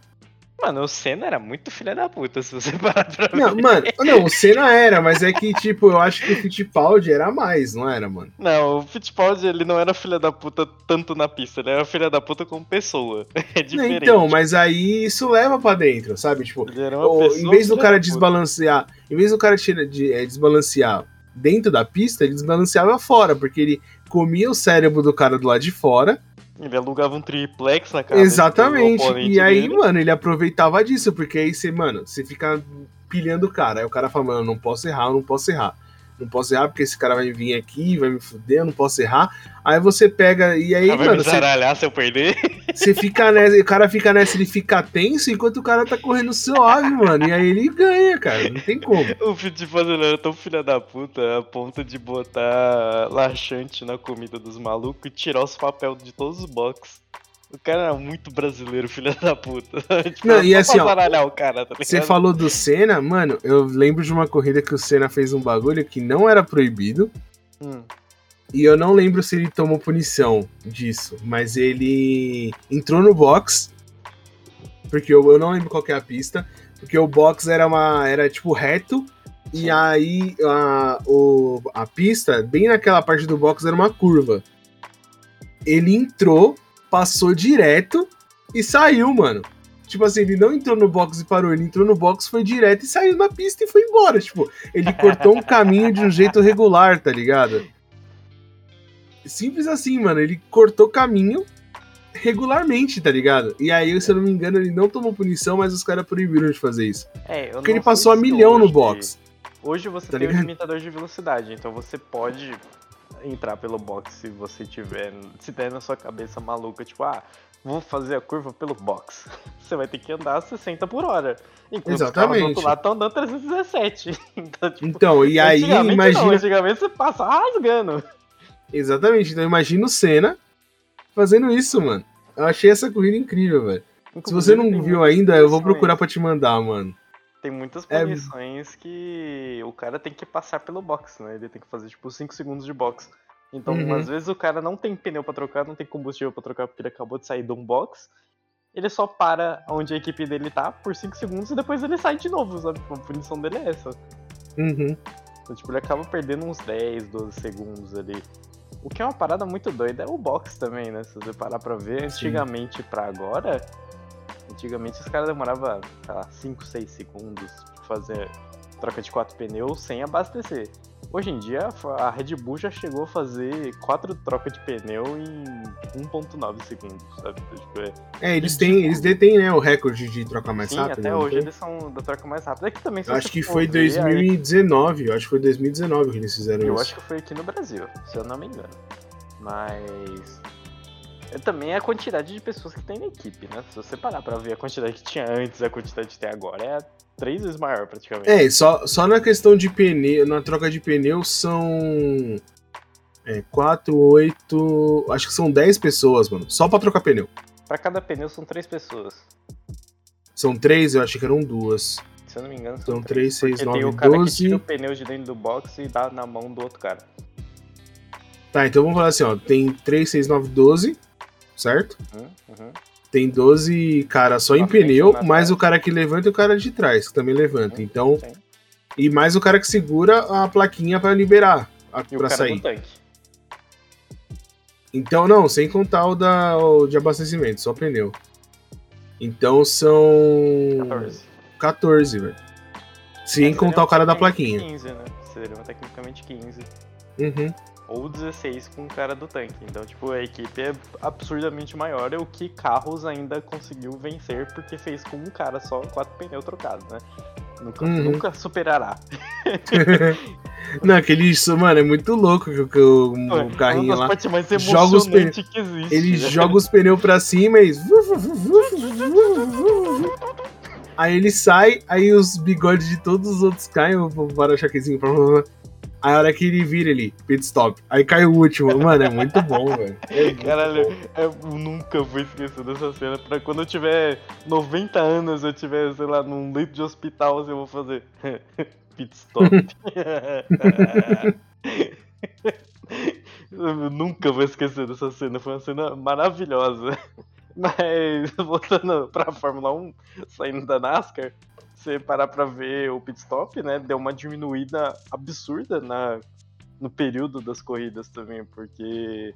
Mano, o Senna era muito filha da puta, se você (laughs) parar pra Não, ver. mano, não, o Senna era, mas é que, tipo, eu acho que o Fittipaldi era mais, não era, mano? Não, o Fittipaldi ele não era filha da puta tanto na pista, ele era filha da puta como pessoa. (laughs) É Não, diferente. então, mas aí isso leva pra dentro, sabe? Tipo, Ele era uma Ou, em vez do cara desbalancear, em vez do cara tira, de, é, desbalancear dentro da pista, ele desbalanceava fora, porque ele comia o cérebro do cara do lado de fora. Ele alugava um triplex na cara exatamente. E aí, dele. mano, ele aproveitava disso, porque aí você, mano, você fica pilhando o cara. Aí o cara fala, mano, eu não posso errar, eu não posso errar. Não posso errar porque esse cara vai vir aqui, vai me fuder, eu não posso errar. Aí você pega, e aí, Ah, vai mano, me você, zaralhar se eu perder. Você fica nessa, o cara fica nessa, ele fica tenso enquanto o cara tá correndo suave, mano. E aí ele ganha, cara. Não tem como. O Fittipaldi ele era tão filha da puta a ponto de botar laxante na comida dos malucos e tirar os papéis de todos os boxes. O cara era muito brasileiro, filha da puta. (laughs) tipo, Não, e assim, ó, cara, tá Você falou do Senna, mano, eu lembro de uma corrida que o Senna fez um bagulho que não era proibido. Hum, E eu não lembro se ele tomou punição disso, mas ele entrou no box. Porque eu, eu não lembro qual que é a pista. Porque o box era uma. era tipo reto. E aí a, o, a pista, bem naquela parte do box, era uma curva. Ele entrou, passou direto e saiu, mano. Tipo assim, ele não entrou no box e parou, ele entrou no box, foi direto e saiu na pista e foi embora. Tipo, ele cortou um caminho de um jeito regular, tá ligado? Simples assim, mano. Ele cortou caminho regularmente, tá ligado? E aí, se eu não me engano, ele não tomou punição, mas os caras proibiram de fazer isso. É, eu Porque ele passou a milhão no box. Hoje você Tá tem o ligado? limitador de velocidade, então você pode entrar pelo box se você tiver. Se der na sua cabeça maluca, tipo, ah, vou fazer a curva pelo box. (laughs) Você vai ter que andar a 60 por hora. Enquanto os carros do Exatamente. outro lado estão andando 317. (laughs) Então, tipo, Então, e aí, antigamente Não, imagina. antigamente você passa rasgando. Exatamente, então imagina o Senna fazendo isso, mano. Eu achei essa corrida incrível, velho. Se você não viu ainda, eu vou procurar pra te mandar, mano. Tem muitas É- punições que o cara tem que passar pelo box, né? Ele tem que fazer tipo 5 segundos de box. Então, Uhum. às vezes o cara não tem pneu pra trocar, não tem combustível pra trocar porque ele acabou de sair de um box. Ele só para onde a equipe dele tá por 5 segundos e depois ele sai de novo, sabe? A punição dele é essa. Uhum. Então, tipo, ele acaba perdendo uns 10, 12 segundos ali. O que é uma parada muito doida é o box também, né? Se você parar pra ver, Sim. antigamente pra agora, antigamente os caras demoravam, sei lá, 5, 6 segundos pra fazer troca de quatro pneus sem abastecer. Hoje em dia, a Red Bull já chegou a fazer quatro trocas de pneu em 1.9 segundos, sabe? Então, tipo, é... É, eles têm, eles detêm, né, o recorde de trocar mais Sim, rápido. até não hoje eles são da troca mais rápida. É que também Eu você acho que foi ver, aí- 2019, eu acho que foi 2019 que eles fizeram Eu isso. acho que foi aqui no Brasil, se eu não me engano. Mas. É também a quantidade de pessoas que tem na equipe, né? Se você parar pra ver a quantidade que tinha antes a quantidade que tem agora, é três vezes maior praticamente. É, só, só na questão de pneu, na troca de pneu são. É, 4, 8. Acho que são 10 pessoas, mano. Só pra trocar pneu. Pra cada pneu são três pessoas. São 3, eu achei que eram duas. Se eu não me engano, são Então, três. 3, 6, Porque tem 9, o cara que 12. tira o pneu de dentro do box e dá na mão do outro cara. Tá, então vamos falar assim, ó. Tem 3, 6, 9, 12, certo? Uhum, uhum. Tem 12 caras só em pneu, mais trás. o cara que levanta e o cara de trás, que também levanta. Então, e mais o cara que segura a plaquinha pra liberar, a, E pra sair. Então, não, sem contar o, da, o de abastecimento, só pneu. Então são 14. 14, velho. Sem É, contar o cara da plaquinha. tecnicamente 15, né? Seriam tecnicamente 15. Uhum. Ou 16 com o cara do tanque. Então, tipo, a equipe é absurdamente maior, é o que Carros ainda conseguiu vencer porque fez com um cara só, quatro pneus trocados, né? Nunca, Uhum. nunca superará. Não, aquele isso, mano, é muito louco que, o- que o, o carrinho é lá. joga os existe. Ele né? joga os pneus pra cima e. Aí ele sai, aí os bigodes de todos os outros caem, o para-choquezinho. Aí a hora que ele vira ele, pit stop. Aí cai o último. Mano, é muito bom, velho. É Caralho, bom. eu nunca vou esquecer dessa cena. Pra quando eu tiver 90 anos, eu tiver, sei lá, num leito de hospital, assim, eu vou fazer (laughs) pit stop. (laughs) eu nunca vou esquecer dessa cena. Foi uma cena maravilhosa. (laughs) Mas, voltando pra Fórmula 1, saindo da NASCAR, você parar pra ver o pit stop, né? Deu uma diminuída absurda na, no período das corridas também, porque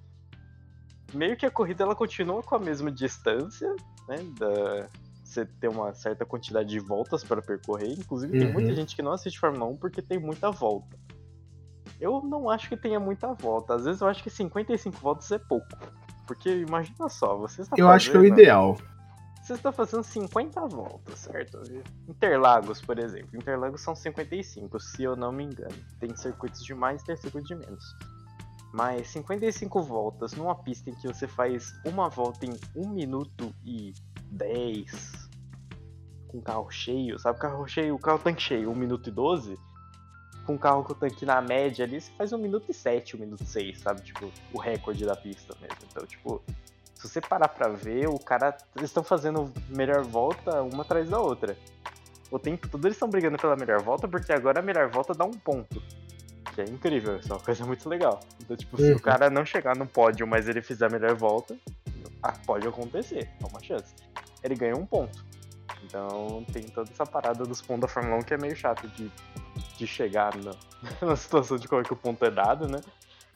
meio que a corrida ela continua com a mesma distância, né? Da, você ter uma certa quantidade de voltas para percorrer. Inclusive, tem Uhum. muita gente que não assiste Fórmula 1 porque tem muita volta. Eu não acho que tenha muita volta. Às vezes eu acho que 55 voltas é pouco. Porque imagina só, você está Eu acho que é o fazendo- ideal. Você está fazendo 50 voltas, certo? Interlagos, por exemplo. Interlagos são 55, se eu não me engano. Tem circuitos de mais e tem circuitos de menos. Mas 55 voltas numa pista em que você faz uma volta em 1 minuto e 10 com carro cheio, sabe? Carro cheio, carro tanque cheio, 1 minuto e 12. Com carro com tanque na média ali, você faz 1 minuto e 7, 1 minuto e 6, sabe? Tipo, o recorde da pista mesmo. Então, tipo, se você parar pra ver, o cara. Eles estão fazendo melhor volta uma atrás da outra. O tempo todo eles estão brigando pela melhor volta, porque agora a melhor volta dá um ponto. Que é incrível, isso é uma coisa muito legal. Então, tipo, se Uhum. o cara não chegar no pódio, mas ele fizer a melhor volta, ah, pode acontecer, é uma chance. Ele ganha um ponto. Então tem toda essa parada dos pontos da Fórmula 1 que é meio chato de, de chegar na, (laughs) na situação de como é que o ponto é dado, né?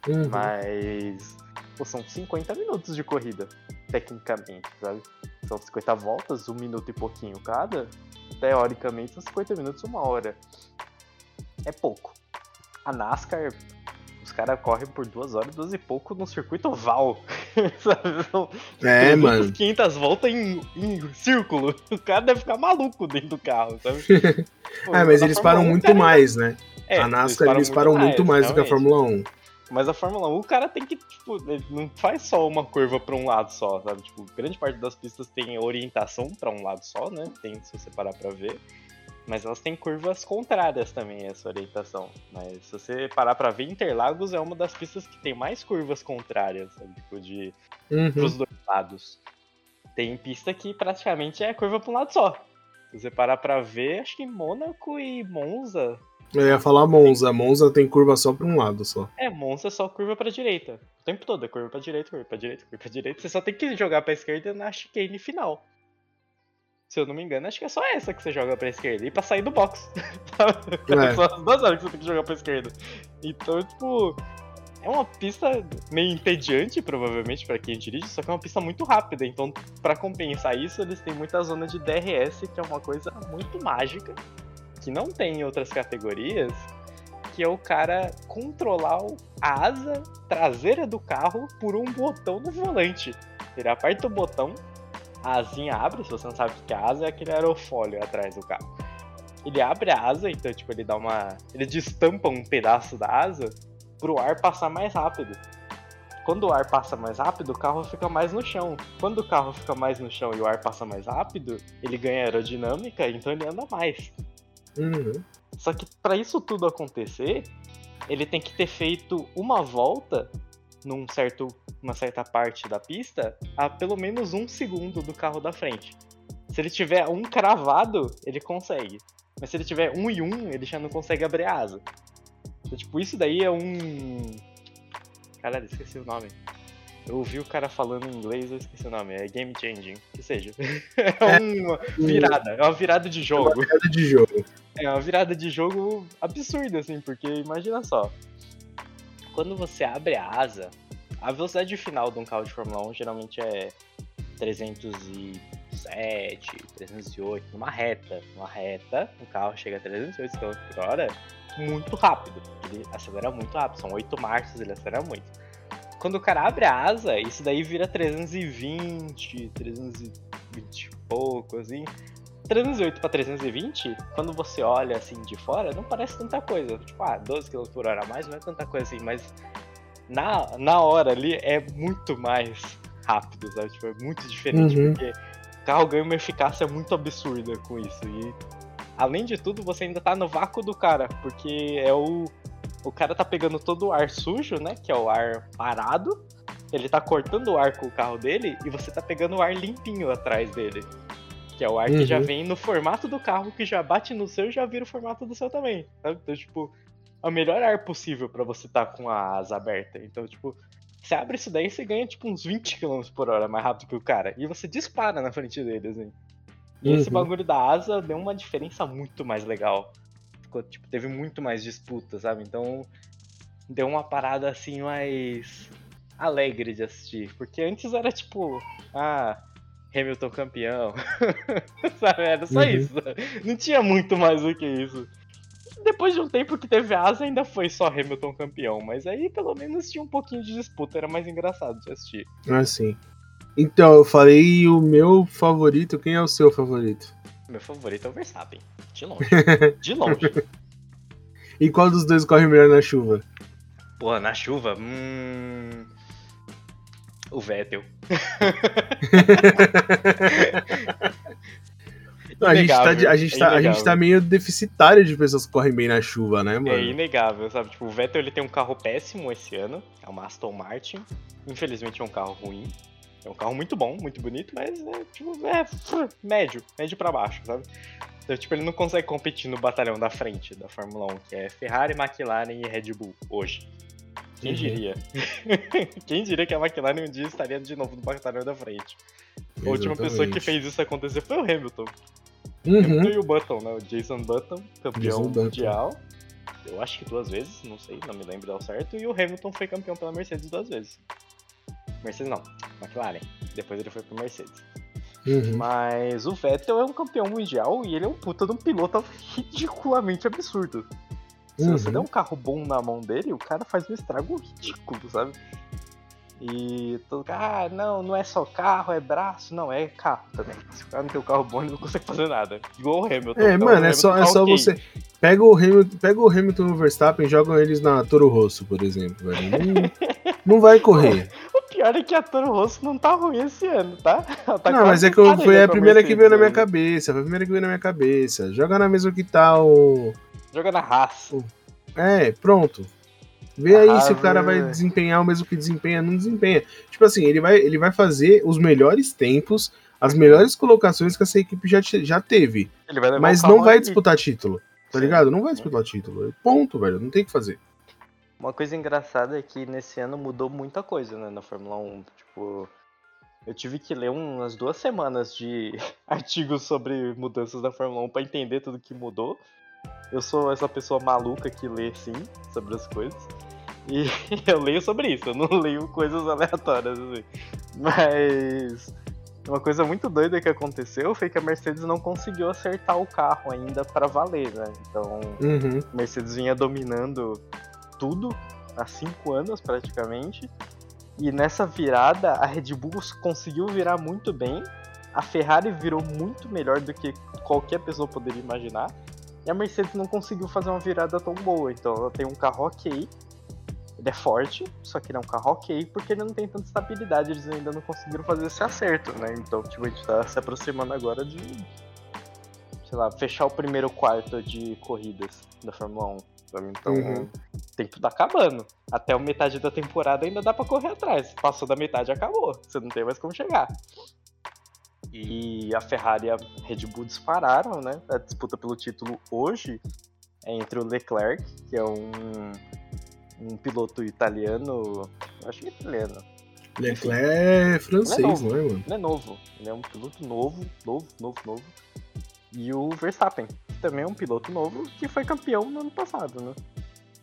Uhum. Mas pô, são 50 minutos de corrida, tecnicamente, sabe? São 50 voltas, um minuto e pouquinho cada. Teoricamente são 50 minutos, uma hora. É pouco. A NASCAR, os caras correm por duas horas, duas e pouco no circuito oval. (laughs) Sabe? São É, 300, mano. 500 voltas em, em círculo. O cara deve ficar maluco dentro do carro, sabe? (laughs) Pô, É, mas eles param 1, muito cara, mais, né? é, a NASCAR eles param muito mais do que a. Fórmula 1. Mas a Fórmula 1, o cara tem que, tipo, ele não faz só uma curva pra um lado só, sabe? Tipo, grande parte das pistas tem orientação pra um lado só, né? Tem, se você parar pra ver. Mas elas têm curvas contrárias também, essa orientação. Mas se você parar pra ver, Interlagos é uma das pistas que tem mais curvas contrárias, sabe? Tipo, de Uhum. pros dois lados. Tem pista que praticamente é curva pra um lado só. Se você parar pra ver, acho que Mônaco e Monza. Eu ia falar Monza. Monza tem curva só pra um lado só. É, Monza é só curva pra direita. O tempo todo é curva pra direita, curva pra direita, curva pra direita. Você só tem que jogar pra esquerda na chicane final. Se eu não me engano, acho que é só essa que você joga pra esquerda. E pra sair do box. (laughs) É. (laughs) São as duas horas que você tem que jogar pra esquerda. Então, tipo. É uma pista meio entediante, provavelmente, pra quem dirige, só que é uma pista muito rápida. Então, pra compensar isso, eles têm muita zona de DRS, que é uma coisa muito mágica, que não tem em outras categorias, que é o cara controlar a asa traseira do carro por um botão no volante. Ele aperta o botão, a asinha abre, se você não sabe o que é asa, é aquele aerofólio atrás do carro. Ele abre a asa, então, tipo, ele dá uma. Ele destampa um pedaço da asa pro ar passar mais rápido. Quando o ar passa mais rápido, o carro fica mais no chão. Quando o carro fica mais no chão e o ar passa mais rápido, ele ganha aerodinâmica, então ele anda mais. Uhum. Só que para isso tudo acontecer, ele tem que ter feito uma volta num certo, uma certa parte da pista a pelo menos um segundo do carro da frente. Se ele tiver um cravado, ele consegue. Mas se ele tiver um e um, ele já não consegue abrir a asa. Então, tipo, isso daí é um. Caralho, esqueci o nome. Eu ouvi o cara falando em inglês, eu esqueci o nome. É game changing, que seja. (laughs) É uma virada, é uma virada de jogo. Cada de jogo. É uma virada de jogo absurda, assim, porque imagina só. Quando você abre a asa, a velocidade final de um carro de Fórmula 1 geralmente é 307, 308, numa reta. Numa reta, o carro chega a 308 km por hora muito rápido. Ele acelera muito rápido, são 8 marchas, ele acelera muito. Quando o cara abre a asa, isso daí vira 320, 320 e pouco, assim. 308 para 320, quando você olha assim de fora, não parece tanta coisa. Tipo, ah, 12 km por hora a mais não é tanta coisa assim, mas na, na hora ali é muito mais rápido, sabe? Tipo, é muito diferente, Uhum. porque o carro ganha uma eficácia muito absurda com isso. E além de tudo, você ainda tá no vácuo do cara, porque é o. O cara tá pegando todo o ar sujo, né? Que é o ar parado. Ele tá cortando o ar com o carro dele e você tá pegando o ar limpinho atrás dele. Que é o ar que já Uhum. vem no formato do carro, que já bate no seu e já vira o formato do seu também. Sabe? Então, tipo, é o melhor ar possível pra você tá com a asa aberta. Então, tipo, você abre isso daí você ganha, tipo, uns 20 km por hora mais rápido que o cara. E você dispara na frente dele, assim. E esse Uhum. bagulho da asa deu uma diferença muito mais legal. Tipo, teve muito mais disputa, sabe? Então, deu uma parada assim mais alegre de assistir. Porque antes era tipo, ah, Hamilton campeão. (laughs) sabe? Era só Uhum. isso. Não tinha muito mais do que isso. Depois de um tempo que teve asa, ainda foi só Hamilton campeão. Mas aí pelo menos tinha um pouquinho de disputa, era mais engraçado de assistir. Assim. Então, eu falei o meu favorito. Quem é o seu favorito? Meu favorito é o Verstappen. De longe. (laughs) De longe. E qual dos dois corre melhor na chuva? Porra, na chuva, hum. O Vettel. (laughs) Não, a, gente tá, a, gente é tá, a gente tá meio deficitário de pessoas que correm bem na chuva, né, mano? É inegável, sabe? Tipo, o Vettel ele tem um carro péssimo esse ano, é uma Aston Martin. Infelizmente é um carro ruim. É um carro muito bom, muito bonito, mas é tipo, é médio, médio pra baixo, sabe? Então, tipo, ele não consegue competir no batalhão da frente da Fórmula 1, que é Ferrari, McLaren e Red Bull hoje. Quem Uhum. diria? (laughs) Quem diria que a McLaren um dia estaria de novo no batalhão da frente? A última pessoa que Exatamente. fez isso acontecer foi o Hamilton. Uhum. Hamilton e o Button, né? O Jason Button, campeão Jason Button. mundial. Eu acho que duas vezes, não sei, não me lembro ao certo. E o Hamilton foi campeão pela Mercedes duas vezes. Mercedes não, McLaren. Depois ele foi pro Mercedes. Uhum. Mas o Vettel é um campeão mundial e ele é um puta de um piloto ridiculamente absurdo. Se você Uhum. der um carro bom na mão dele, o cara faz um estrago ridículo, sabe? E todo ah, não, não é só carro, é braço, não, é carro também. Se o cara não tem o carro bom, ele não consegue fazer nada. Igual o Hamilton. É, então, mano, é só, é tá só ok. você. Pega o, Hamilton, pega o Hamilton e o Verstappen, jogam eles na Toro Rosso, por exemplo, velho. Não, não vai correr. (laughs) Pior é que a Toro Rosso não tá ruim esse ano, tá? Tá não, mas é que eu- foi a primeira que veio na minha cabeça. Foi a primeira que veio na minha cabeça. Joga na mesma que tá o. Joga na raça. É, pronto. Vê aí Ah, se o cara velho. vai desempenhar o mesmo que desempenha, não desempenha. Tipo assim, ele vai, ele vai fazer os melhores tempos, as melhores colocações que essa equipe já, já teve. Ele vai levar Mas não vai disputar título. Tá Sim. ligado? Não vai disputar título. Ponto, velho. Não tem o que fazer. Uma coisa engraçada é que nesse ano mudou muita coisa, né, na Fórmula 1. Tipo, eu tive que ler umas duas semanas de (laughs) artigos sobre mudanças da Fórmula 1 pra entender tudo que mudou. Eu sou essa pessoa maluca que lê, sim, sobre as coisas. E (laughs) eu leio sobre isso, eu não (laughs) leio coisas aleatórias, assim. Mas uma coisa muito doida que aconteceu foi que a Mercedes não conseguiu acertar o carro ainda pra valer, né? Então, Uhum. Mercedes vinha dominando tudo há cinco anos praticamente. E nessa virada a Red Bull conseguiu virar muito bem. A Ferrari virou muito melhor do que qualquer pessoa poderia imaginar. E a Mercedes não conseguiu fazer uma virada tão boa. Então ela tem um carro ok. Ele é forte, só que ele é um carro ok porque ele não tem tanta estabilidade. Eles ainda não conseguiram fazer esse acerto, né? Então, tipo, a gente tá se aproximando agora de. Sei lá, fechar o primeiro quarto de corridas da Fórmula 1. Sabe? Então, Uhum. o tempo tá acabando. Até a metade da temporada ainda dá pra correr atrás. Passou da metade, acabou. Você não tem mais como chegar. E a Ferrari e a Red Bull dispararam, né? A disputa pelo título hoje é entre o Leclerc, que é um, um piloto italiano. Acho que é italiano. Leclerc é francês, novo. não é, mano? Ele é novo. Ele é um piloto novo, novo, novo, novo. E o Verstappen, que também é um piloto novo que foi campeão no ano passado, né?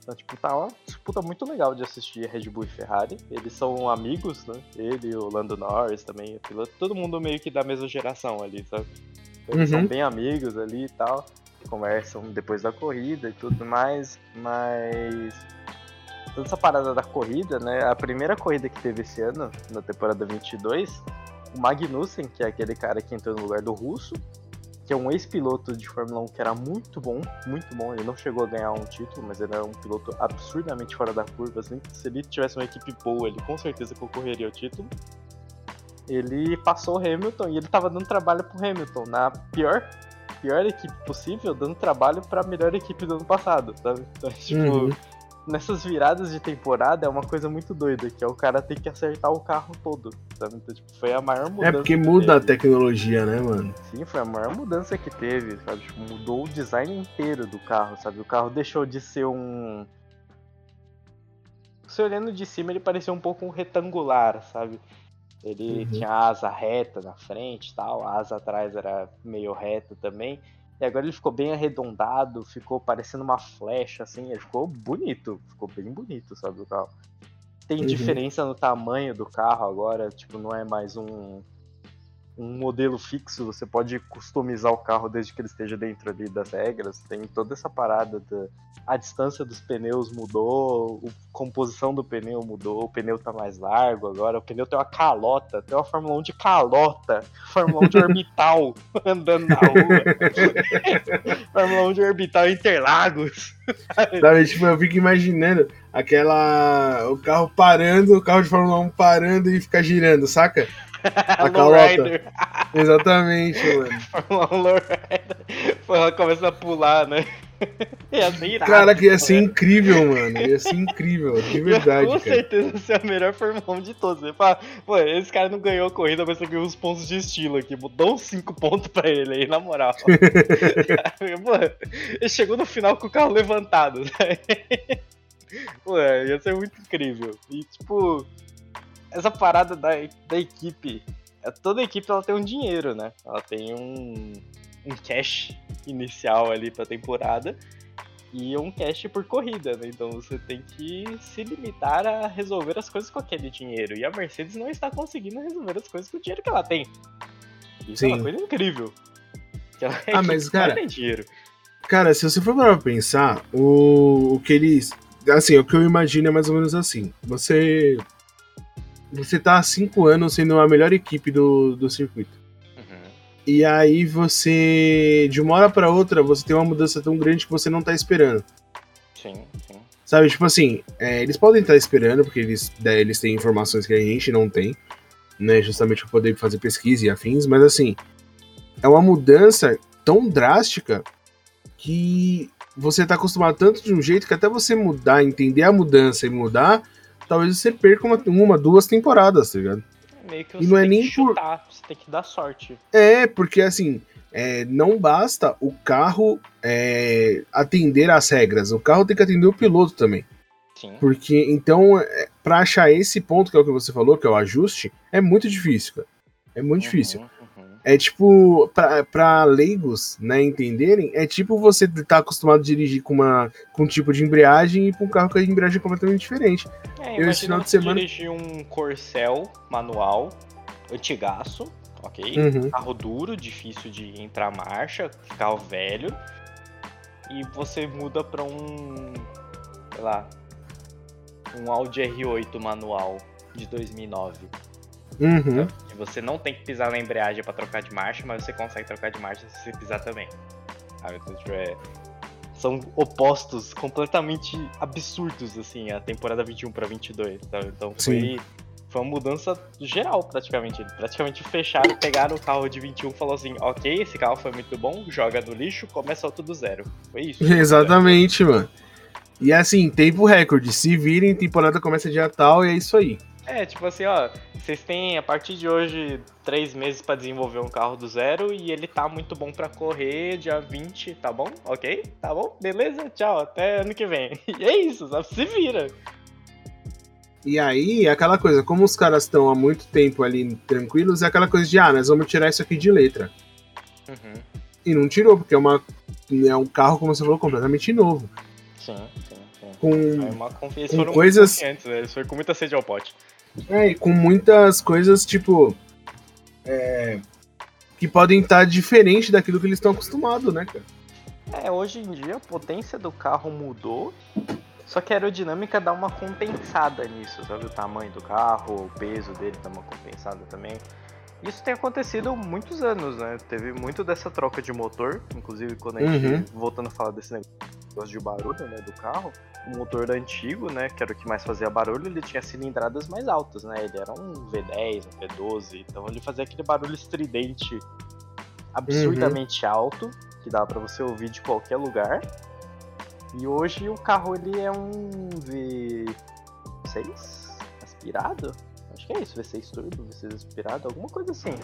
Então, tipo, tá uma disputa muito legal de assistir Red Bull e Ferrari. Eles são amigos, né? Ele, o Lando Norris também, é piloto. Todo mundo meio que da mesma geração ali, sabe? Eles Uhum. são bem amigos ali e tal. Conversam depois da corrida e tudo mais, mas toda essa parada da corrida, né? A primeira corrida que teve esse ano, na temporada 22, o Magnussen, que é aquele cara que entrou no lugar do Russo, que é um ex-piloto de Fórmula 1 que era muito bom, muito bom. Ele não chegou a ganhar um título, mas ele era um piloto absurdamente fora da curva. Assim, se ele tivesse uma equipe boa, ele com certeza concorreria ao título. Ele passou o Hamilton e ele tava dando trabalho pro Hamilton na pior, pior equipe possível, dando trabalho pra melhor equipe do ano passado, sabe? Então, tipo, Uhum. Nessas viradas de temporada é uma coisa muito doida, que é o cara ter que acertar o carro todo, sabe? Então, tipo, foi a maior mudança. É porque que muda a tecnologia, né, mano? Sim, foi a maior mudança que teve, sabe? Tipo, mudou o design inteiro do carro, sabe? O carro deixou de ser um. Você olhando de cima, ele parecia um pouco um retangular, sabe? Ele Uhum. tinha a asa reta na frente e tal, a asa atrás era meio reta também. E agora ele ficou bem arredondado, ficou parecendo uma flecha, assim, ele ficou bonito, ficou bem bonito, sabe, o carro. Tem Uhum. diferença no tamanho do carro agora, tipo, não é mais um, um modelo fixo, você pode customizar o carro desde que ele esteja dentro ali das regras. Tem toda essa parada da a distância dos pneus mudou, a composição do pneu mudou, o pneu tá mais largo agora, o pneu tem uma calota, tem uma Fórmula 1 de calota, Fórmula 1 de orbital (laughs) andando na rua. (laughs) Fórmula 1 de orbital Interlagos. (laughs) Sabe, tipo, eu fico imaginando aquela. O carro parando, o carro de Fórmula 1 parando e ficar girando, saca? (laughs) A calota. Lowrider. (laughs) Exatamente, mano. (laughs) Fórmula 1 Lowrider. Pô, Ela começa a pular, né? Ia ser irado, Cara, que ia ser né? incrível, mano. Ia ser incrível, de verdade, Com cara. certeza ser a melhor Fórmula 1 de todos. Ele fala, pô, esse cara não ganhou a corrida, mas você ganhou uns pontos de estilo aqui. Dá uns 5 pontos pra ele aí, na moral. pô, ele chegou no final com o carro levantado. né? Pô, ia ser muito incrível. E, tipo, essa parada da, da equipe. é, Toda equipe ela tem um dinheiro, né? Ela tem um, um cash inicial ali pra temporada e um cash por corrida, né? Então você tem que se limitar a resolver as coisas com aquele dinheiro. E a Mercedes não está conseguindo resolver as coisas com o dinheiro que ela tem. Isso é Sim. uma coisa incrível. Que ela é Ah, (laughs) mas, cara, tem dinheiro. Cara, se você for parar pra pensar, o, o que eles. Assim, o que eu imagino é mais ou menos assim. Você. Você tá há cinco anos sendo a melhor equipe do, do circuito. Uhum. E aí você, de uma hora pra outra, você tem uma mudança tão grande que você não tá esperando. Sim, sim. Sabe, tipo assim, é, eles podem estar esperando, porque eles, eles têm informações que a gente não tem, né? Justamente pra poder fazer pesquisa e afins, mas assim, é uma mudança tão drástica que você tá acostumado tanto de um jeito que até você mudar, entender a mudança e mudar, talvez você perca uma, uma duas temporadas, tá ligado? É meio que E você não é nem que por- chutar, você tem que dar sorte. É, porque assim, é, não basta o carro é, atender às regras, o carro tem que atender o piloto também. Sim. Porque, então, é, pra achar esse ponto, que é o que você falou, que é o ajuste, é muito difícil, cara. É muito difícil. Uhum, uhum. É tipo, pra, pra leigos, né, entenderem, é tipo você tá acostumado a dirigir com, uma, com um tipo de embreagem e com um carro com a embreagem completamente diferente. É, Eu, esse final de você semana- dirigir um Corcel manual, antigaço, ok? Uhum. Carro duro, difícil de entrar marcha, carro velho. E você muda pra um, sei lá, um Audi R8 manual de 2009. Uhum. Que você não tem que pisar na embreagem pra trocar de marcha, mas você consegue trocar de marcha se você pisar também. Sabe? Então, tipo, é- São opostos completamente absurdos, assim, a temporada 21 pra 22, sabe? Então foi, foi uma mudança geral, praticamente. Eles praticamente fecharam, pegaram o carro de 21 e falou assim, ok, esse carro foi muito bom, joga no lixo, começa outro do zero. Foi isso. (laughs) Exatamente, mano. E assim, tempo recorde. Se virem, temporada começa dia tal e é isso aí. É, tipo assim, ó, vocês têm a partir de hoje três meses pra desenvolver um carro do zero e ele tá muito bom pra correr dia 20, tá bom? Ok? Tá bom? Beleza? Tchau, até ano que vem. (laughs) E é isso, sabe? Se vira. E aí, é aquela coisa, como os caras estão há muito tempo ali tranquilos, é aquela coisa de, ah, nós vamos tirar isso aqui de letra. Uhum. E não tirou, porque é, uma, é um carro, como você falou, completamente novo. Sim, sim, sim. Com, É uma. Eles com coisas- né? Eles foram com muita sede ao pote. É, e com muitas coisas, tipo. é, que podem estar diferente daquilo que eles estão acostumados, né, cara? É, hoje em dia a potência do carro mudou, só que a aerodinâmica dá uma compensada nisso, sabe? O tamanho do carro, o peso dele dá uma compensada também. Isso tem acontecido há muitos anos, né? Teve muito dessa troca de motor, inclusive quando a gente, Uhum. voltando a falar desse negócio de barulho, né, do carro, o motor antigo, né, que era o que mais fazia barulho, ele tinha cilindradas mais altas, né? Ele era um V10, um V12, então ele fazia aquele barulho estridente absurdamente alto, que dá pra você ouvir de qualquer lugar. E hoje o carro ele é um V6 aspirado? Acho que é isso, V6 turbo, V6 aspirado, alguma coisa assim.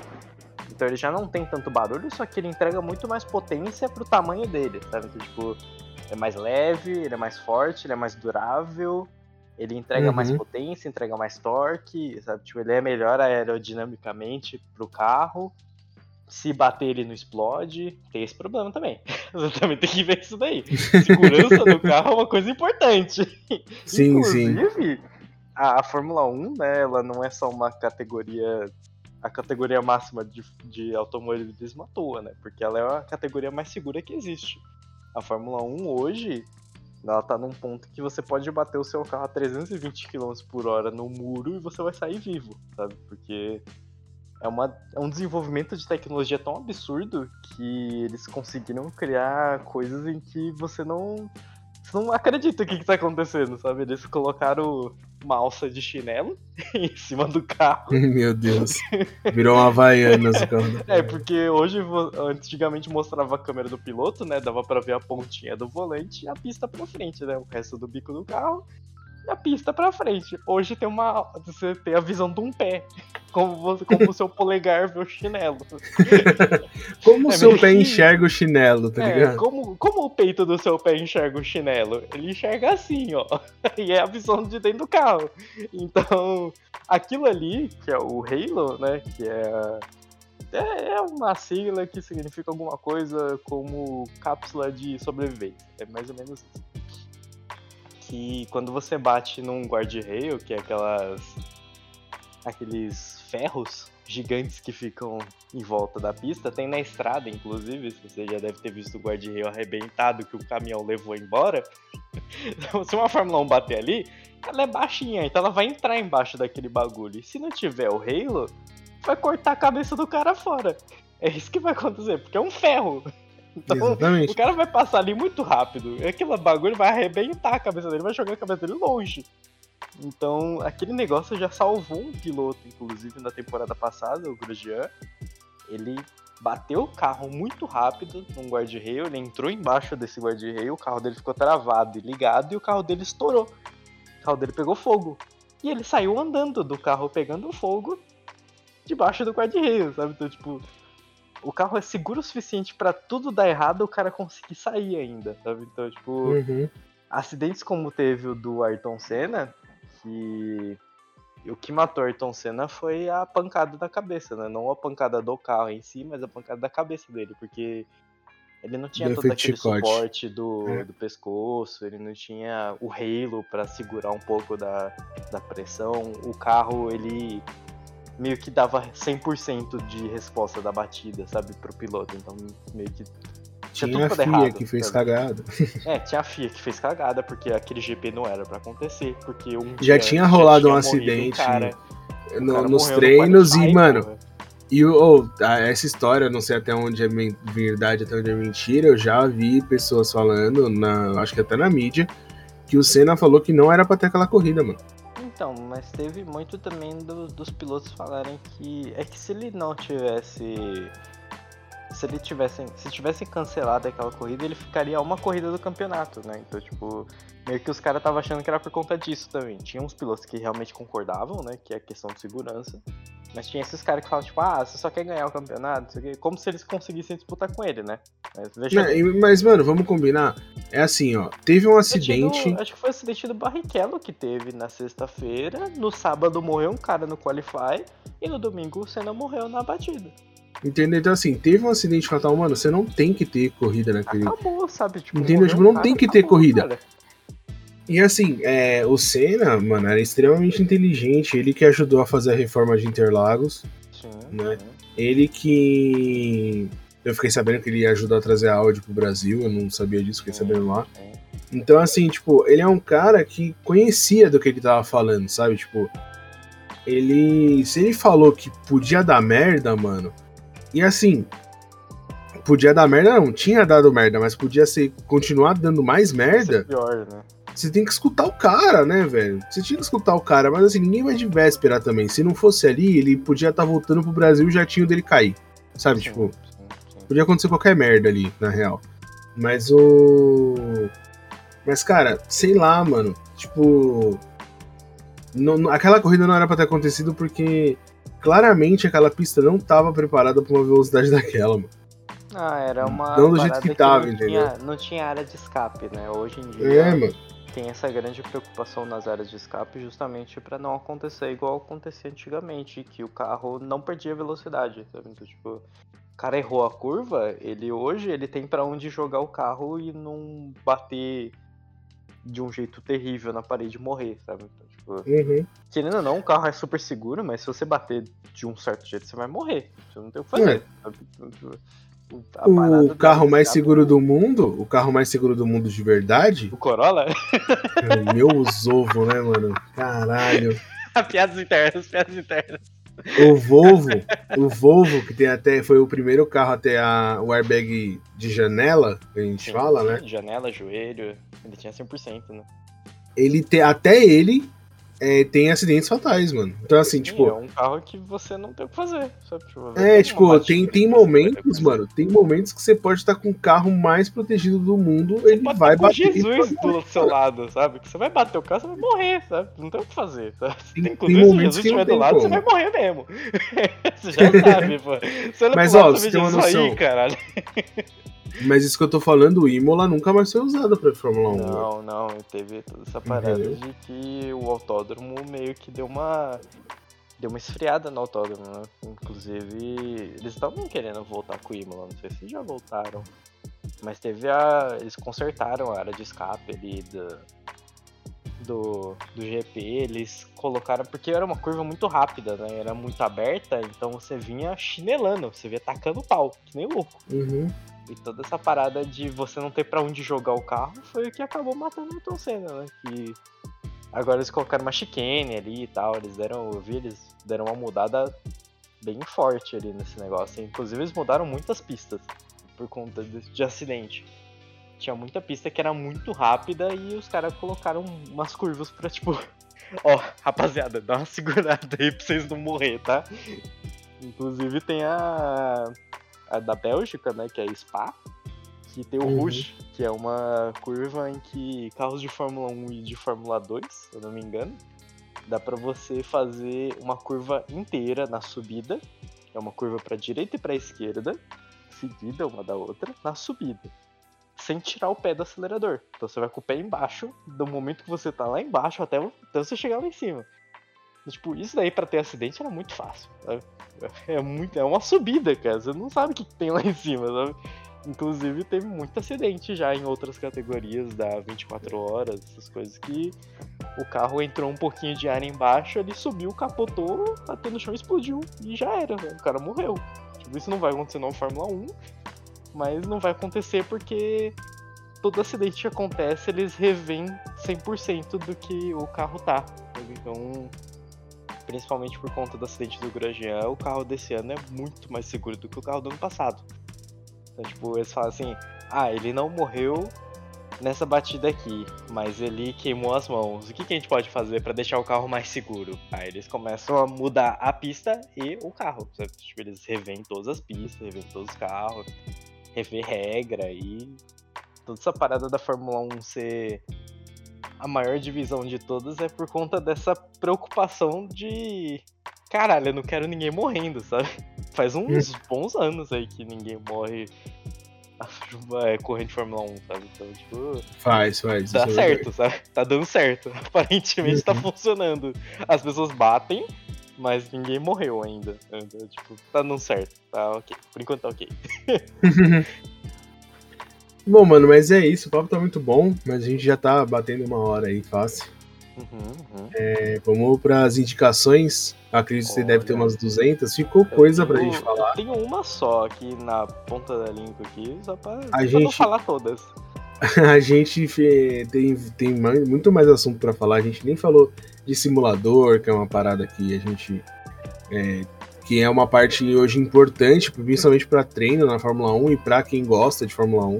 Então ele já não tem tanto barulho, só que ele entrega muito mais potência pro tamanho dele, sabe? Então, tipo, é mais leve, ele é mais forte, ele é mais durável, ele entrega Uhum. mais potência, entrega mais torque, sabe? Tipo, ele é melhor aerodinamicamente pro carro. Se bater ele não explode, tem esse problema também. (laughs) Você também tem que ver isso daí. (laughs) Segurança do carro é uma coisa importante. Sim, sim. A, a Fórmula 1, né, ela não é só uma categoria. A categoria máxima de, de automobilismo à toa, né? Porque ela é a categoria mais segura que existe. A Fórmula 1 hoje, ela tá num ponto que você pode bater o seu carro a 320 km por hora no muro e você vai sair vivo, sabe? Porque é, uma, é um desenvolvimento de tecnologia tão absurdo que eles conseguiram criar coisas em que você não, você não acredita o que, que tá acontecendo, sabe? Eles colocaram uma alça de chinelo (laughs) em cima do carro. (laughs) Meu Deus. Virou uma Havaianas o carro. É, porque hoje, antigamente mostrava a câmera do piloto, né? Dava pra ver a pontinha do volante e a pista pra frente, né? O resto do bico do carro e a pista pra frente. Hoje tem uma. Você tem a visão de um pé. Como, você, como o seu (laughs) polegar vê o chinelo. Como o É seu pé enxerga o chinelo, tá É, ligado? como, como o peito do seu pé enxerga o chinelo? Ele enxerga assim, ó. (laughs) E é a visão de dentro do carro. Então, aquilo ali, que é o Halo, né? Que é. É é uma sigla que significa alguma coisa como cápsula de sobrevivência. É mais ou menos isso. Que quando você bate num guardrail, que é aquelas. aqueles ferros gigantes que ficam em volta da pista. Tem na estrada, inclusive, você já deve ter visto o guarda-reio arrebentado que o caminhão levou embora. (laughs) se uma Fórmula 1 bater ali, ela é baixinha, então ela vai entrar embaixo daquele bagulho. E se não tiver o Halo, vai cortar a cabeça do cara fora. É isso que vai acontecer, porque é um ferro. Então, Exatamente. o cara vai passar ali muito rápido. E aquele bagulho vai arrebentar a cabeça dele, vai jogar a cabeça dele longe. Então, aquele negócio já salvou um piloto, inclusive, na temporada passada, o Grosjean. Ele bateu o carro muito rápido num guarda-reio, ele entrou embaixo desse guarda-reio, o carro dele ficou travado e ligado e o carro dele estourou. O carro dele pegou fogo. E ele saiu andando do carro pegando fogo debaixo do guarda-reio, sabe? Então, tipo, o carro é seguro o suficiente para tudo dar errado, o cara conseguir sair ainda, sabe? Então, tipo, uhum. acidentes como teve o do Ayrton Senna, que o que matou Ayrton Senna foi a pancada da cabeça, né? Não a pancada do carro em si, mas a pancada da cabeça dele, porque ele não tinha todo aquele chicote. suporte do, é. do pescoço, ele não tinha o halo para segurar um pouco da, da pressão. O carro, ele meio que dava 100% de resposta da batida, sabe, pro piloto. Então, meio que. Tinha, tinha a FIA errado, que fez sabe? cagada. É, tinha a FIA que fez cagada, porque aquele GP não era para acontecer, porque um Já tinha rolado já um acidente um cara, no, nos treinos no e, mano. E oh, essa história, não sei até onde é verdade, até onde é mentira, eu já vi pessoas falando, na, acho que até na mídia, que o Senna falou que não era pra ter aquela corrida, mano. Então, mas teve muito também do, dos pilotos falarem que é que se ele não tivesse se ele tivesse se tivesse cancelado aquela corrida, ele ficaria a uma corrida do campeonato, né? Então, tipo, meio que os caras estavam achando que era por conta disso também. Tinha uns pilotos que realmente concordavam, né, que é questão de segurança. Mas tinha esses caras que falavam, tipo, ah, você só quer ganhar o campeonato, como se eles conseguissem disputar com ele, né? Mas, deixa Não, mas, mano, vamos combinar. É assim, ó, teve um acidente. acho que foi o acidente do Barrichello que teve na sexta-feira. No sábado morreu um cara no Qualify. E no domingo o Senna morreu na batida. Entendeu? Então, assim, teve um acidente fatal, mano, você não tem que ter corrida naquele. Acabou, sabe? Tipo, Entendeu? Tipo, não cara, tem que acabou, ter corrida. Cara. E assim, é, o Senna, mano, era extremamente inteligente. Ele que ajudou a fazer a reforma de Interlagos. Sim. Né? Ele que. Eu fiquei sabendo que ele ajudou a trazer áudio pro Brasil, eu não sabia disso, fiquei sabendo lá. Então, assim, tipo, ele é um cara que conhecia do que ele tava falando, sabe? Tipo, ele. Se ele falou que podia dar merda, mano. E assim, podia dar merda, não, tinha dado merda, mas podia ser continuar dando mais merda. Pior, né? Você tem que escutar o cara, né, velho? Você tinha que escutar o cara, mas assim, ninguém vai de véspera também. Se não fosse ali, ele podia estar tá voltando pro Brasil e o jatinho dele cair. Sabe, sim, tipo. Sim, sim. Podia acontecer qualquer merda ali, na real. Mas o. Mas, cara, sei lá, mano. Tipo. Não, aquela corrida não era pra ter acontecido porque claramente aquela pista não tava preparada pra uma velocidade (laughs) daquela, mano. Ah, era uma. Não do jeito que tava, que não entendeu? Tinha, não tinha área de escape, né? Hoje em dia. É, mano tem essa grande preocupação nas áreas de escape justamente para não acontecer igual acontecia antigamente, que o carro não perdia velocidade, sabe? Então, tipo, o cara errou a curva, ele hoje ele tem para onde jogar o carro e não bater de um jeito terrível na parede e morrer, sabe? Então, tipo, uhum. querendo ou não, o carro é super seguro, mas se você bater de um certo jeito, você vai morrer. Você não tem o que fazer. É. O carro mais seguro do mundo, o carro mais seguro do mundo de verdade. O Corolla? É, meu ovo, né, mano? Caralho. (laughs) piadas internas, piadas internas. O Volvo, o Volvo, que tem até, foi o primeiro carro até a, o airbag de janela, que a gente Sim, fala, né? Janela, joelho, ele tinha 100%, né? Ele tem, até ele é, tem acidentes fatais, mano. Então, assim, Sim, tipo. É um carro que você não tem o que fazer. Sabe? Tipo, é, tipo, tem, tem momentos, mano. Tem momentos que você pode estar com o carro mais protegido do mundo. Você ele vai bater. Jesus do seu lado, sabe? Que você vai bater o carro, você vai morrer, sabe? Não tem o que fazer. Sabe? Tem, inclusive, tem se Jesus estiver do lado, como. você vai morrer mesmo. (laughs) você já sabe, pô. Você Mas, ó, você tem uma noção. Aí, caralho. Mas isso que eu tô falando, o Imola nunca mais foi usado pra Fórmula 1. Né? Não, não, teve toda essa parada Entendeu? de que o autódromo meio que deu uma. Deu uma esfriada no autódromo, né? Inclusive, eles estavam querendo voltar com o Imola, não sei se já voltaram. Mas teve a. Eles consertaram a área de escape ali da, do, do GP, eles colocaram. Porque era uma curva muito rápida, né? Era muito aberta, então você vinha chinelando, você vinha tacando pau, que nem louco. Uhum. E toda essa parada de você não ter para onde jogar o carro foi o que acabou matando o Ayrton Senna, né? Que agora eles colocaram uma chicane ali e tal, eles deram, eu vi, eles deram uma mudada bem forte ali nesse negócio. Inclusive eles mudaram muitas pistas por conta de, de acidente. Tinha muita pista que era muito rápida e os caras colocaram umas curvas pra tipo. (laughs) Ó, rapaziada, dá uma segurada aí pra vocês não morrer, tá? Inclusive tem a. Da Bélgica, né? Que é a Spa. Que tem o Uhum. Rouge, que é uma curva em que carros de Fórmula 1 e de Fórmula 2, se eu não me engano, dá pra você fazer uma curva inteira na subida. É uma curva pra direita e pra esquerda, seguida uma da outra, na subida sem tirar o pé do acelerador. Então você vai com o pé embaixo, do momento que você tá lá embaixo até, até você chegar lá em cima. Tipo, isso daí pra ter acidente era muito fácil. É muito, é uma subida, cara. Você não sabe o que tem lá em cima, sabe? Inclusive teve muito acidente já em outras categorias da 24 horas, essas coisas que o carro entrou um pouquinho de ar embaixo, ele subiu, capotou, bateu no chão explodiu. E já era, velho. o cara morreu. Tipo, isso não vai acontecer na Fórmula 1, mas não vai acontecer porque todo acidente que acontece eles revêm 100% do que o carro tá. Então, principalmente por conta do acidente do Grosjean, o carro desse ano é muito mais seguro do que o carro do ano passado. Então, tipo, eles falam assim: ah, ele não morreu nessa batida aqui, mas ele queimou as mãos. O que, que a gente pode fazer pra deixar o carro mais seguro? Aí eles começam a mudar a pista e o carro. Tipo, eles revêem todas as pistas, revêem todos os carros, rever regra e toda essa parada da Fórmula 1 ser a maior divisão de todas é por conta dessa preocupação de caralho, eu não quero ninguém morrendo, sabe? (laughs) Faz uns bons anos aí que ninguém morre (laughs) é, correndo de Fórmula 1, sabe? Então, tipo, Faz, faz. é certo, sabe? Tá dando certo. (laughs) Aparentemente tá funcionando. As pessoas batem, mas ninguém morreu ainda. Então, tipo, tá dando certo. Tá ok. Por enquanto tá ok. Bom, mano, mas é isso. O papo tá muito bom, mas a gente já tá batendo uma hora aí fácil. Uhum, uhum. É, vamos pras indicações. Acredito que você deve ter umas 200. Ficou Eu coisa pra tenho- gente falar. Tenho uma só aqui na ponta da língua aqui, só pra, A só pra gente- falar todas. (laughs) A gente tem, tem muito mais assunto pra falar. A gente nem falou de simulador, que é uma parada que a gente. é, que é uma parte hoje importante, principalmente pra treino na Fórmula 1 e pra quem gosta de Fórmula 1.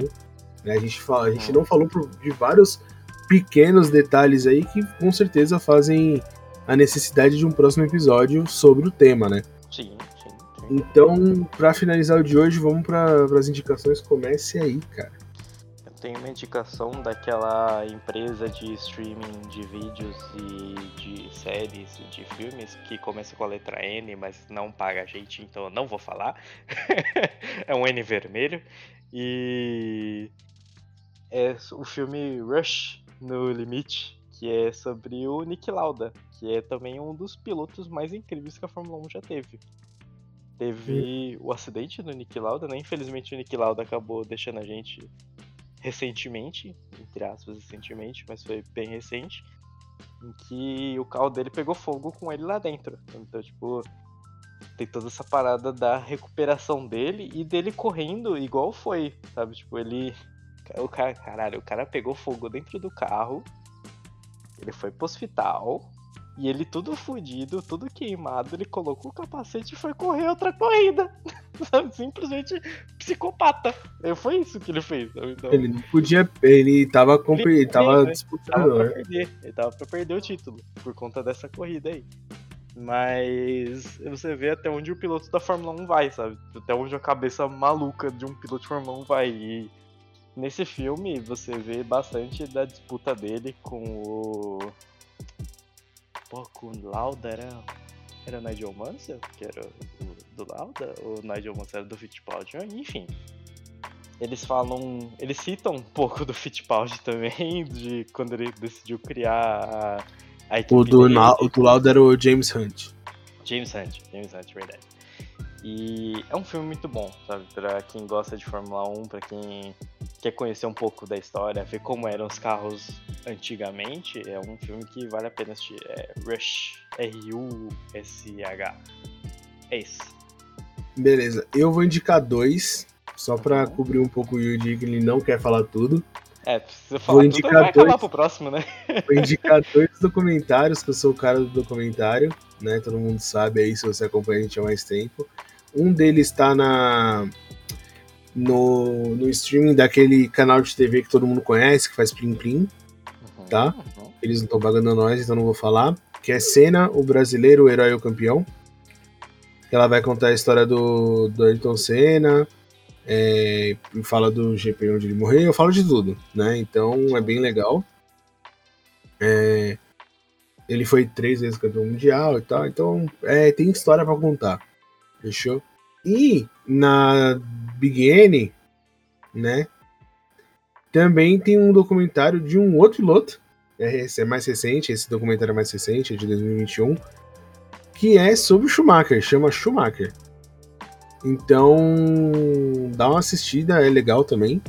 Né? A, gente fala, a gente Uhum. não falou de vários pequenos detalhes aí que com certeza fazem a necessidade de um próximo episódio sobre o tema, né? Sim, sim, sim. Então, pra finalizar o de hoje, vamos para as indicações. Comece aí, cara. Eu tenho uma indicação daquela empresa de streaming de vídeos e de séries e de filmes que começa com a letra N, mas não paga a gente, então eu não vou falar. (laughs) é um N vermelho. E é o filme Rush no Limite, que é sobre o Nick Lauda, que é também um dos pilotos mais incríveis que a Fórmula 1 já teve. Teve o acidente do Nick Lauda, né? Infelizmente o Nick Lauda acabou deixando a gente recentemente, entre aspas, recentemente, mas foi bem recente, em que o carro dele pegou fogo com ele lá dentro. Então, tipo, tem toda essa parada da recuperação dele e dele correndo igual foi, sabe? Tipo, ele. O cara, caralho, o cara pegou fogo dentro do carro, ele foi pro hospital. E ele tudo fudido, tudo queimado, ele colocou o capacete e foi correr outra corrida. (laughs) Sabe? Simplesmente psicopata. E Foi isso que ele fez. Então, Ele não podia. Ele tava, compre- ele tava né? disputando, tava pra né? perder. Ele tava pra perder o título por conta dessa corrida aí. Mas você vê até onde o piloto da Fórmula 1 vai, sabe? Até onde a cabeça maluca de um piloto de Fórmula 1 vai. E nesse filme você vê bastante da disputa dele com o. Pô, com o Lauda era. Era o Nigel Mansell, que era o do Lauda? Ou o Nigel Mansell era do Fittipaldi? Enfim. Eles falam. Eles citam um pouco do Fittipaldi também, (laughs) de quando ele decidiu criar a, a equipe O do. Na- o do Lauda era o James Hunt. James Hunt, James Hunt, verdade. E é um filme muito bom, sabe? Pra quem gosta de Fórmula 1, pra quem quer conhecer um pouco da história, ver como eram os carros antigamente, é um filme que vale a pena assistir. É Rush. R-U-S-H. É esse. Beleza, eu vou indicar dois, só pra cobrir um pouco o Yuji, que ele não quer falar tudo. É, precisa falar tudo, vai acabar dois, pro próximo, né? (laughs) Vou indicar dois documentários, que eu sou o cara do documentário, né? Todo mundo sabe aí, se você acompanha a gente há mais tempo. Um deles está na no, no streaming daquele canal de TV que todo mundo conhece, que faz Plim Plim, uhum, tá? Uhum. Eles não estão pagando nós, então não vou falar. Que é Senna, o brasileiro, o herói e o campeão. Ela vai contar a história do, do Ayrton Senna, é, fala do GP onde ele morreu, eu falo de tudo, né? Então é bem legal. É, ele foi três vezes campeão mundial e tal, então é, tem história para contar. Fechou? E na Big N, né? Também tem um documentário de um outro piloto. É, esse é mais recente, esse documentário é mais recente, é de 2021. Que é sobre o Schumacher, chama Schumacher. Então, dá uma assistida, é legal também.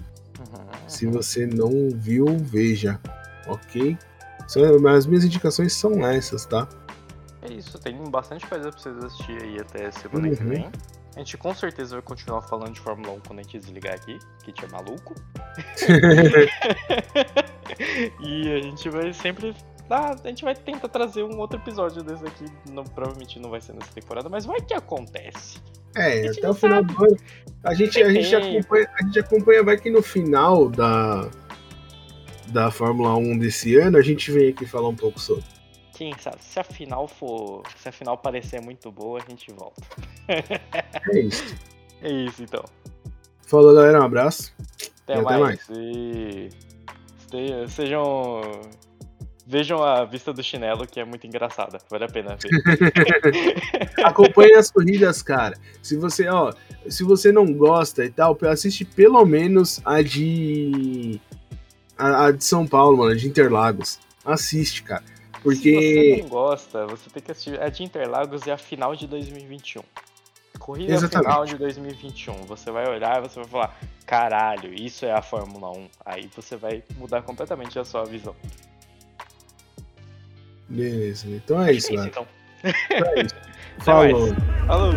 Se você não viu, veja. Ok? As minhas indicações são essas, tá? É isso, tem bastante coisa pra vocês assistir aí até semana uhum. que vem. A gente com certeza vai continuar falando de Fórmula 1 quando a gente desligar aqui, que tinha é maluco. (laughs) e a gente vai sempre. Ah, a gente vai tentar trazer um outro episódio desse aqui. Não, provavelmente não vai ser nessa temporada, mas vai que acontece. É, até o final do ano. A gente, a, gente acompanha, a gente acompanha, vai que no final da, da Fórmula 1 desse ano a gente vem aqui falar um pouco sobre. Sim, sabe? Se a final for. Se a final parecer muito boa, a gente volta. É isso. (laughs) É isso então. Falou, galera. Um abraço. Até, e mais. Até mais. E sejam. Vejam a vista do chinelo, que é muito engraçada. Vale a pena ver. (laughs) Acompanhe as corridas, cara. Se você, ó, se você não gosta e tal, assiste pelo menos a de. A, a de São Paulo, mano, de Interlagos. Assiste, cara. Porque. Se você não gosta, você tem que assistir. A de Interlagos é a final de 2021. Corrida Exatamente. final de 2021. Você vai olhar e você vai falar: caralho, isso é a Fórmula 1. Aí você vai mudar completamente a sua visão. Beleza, então é isso, é isso, então. É isso. (laughs) Falou. Falou.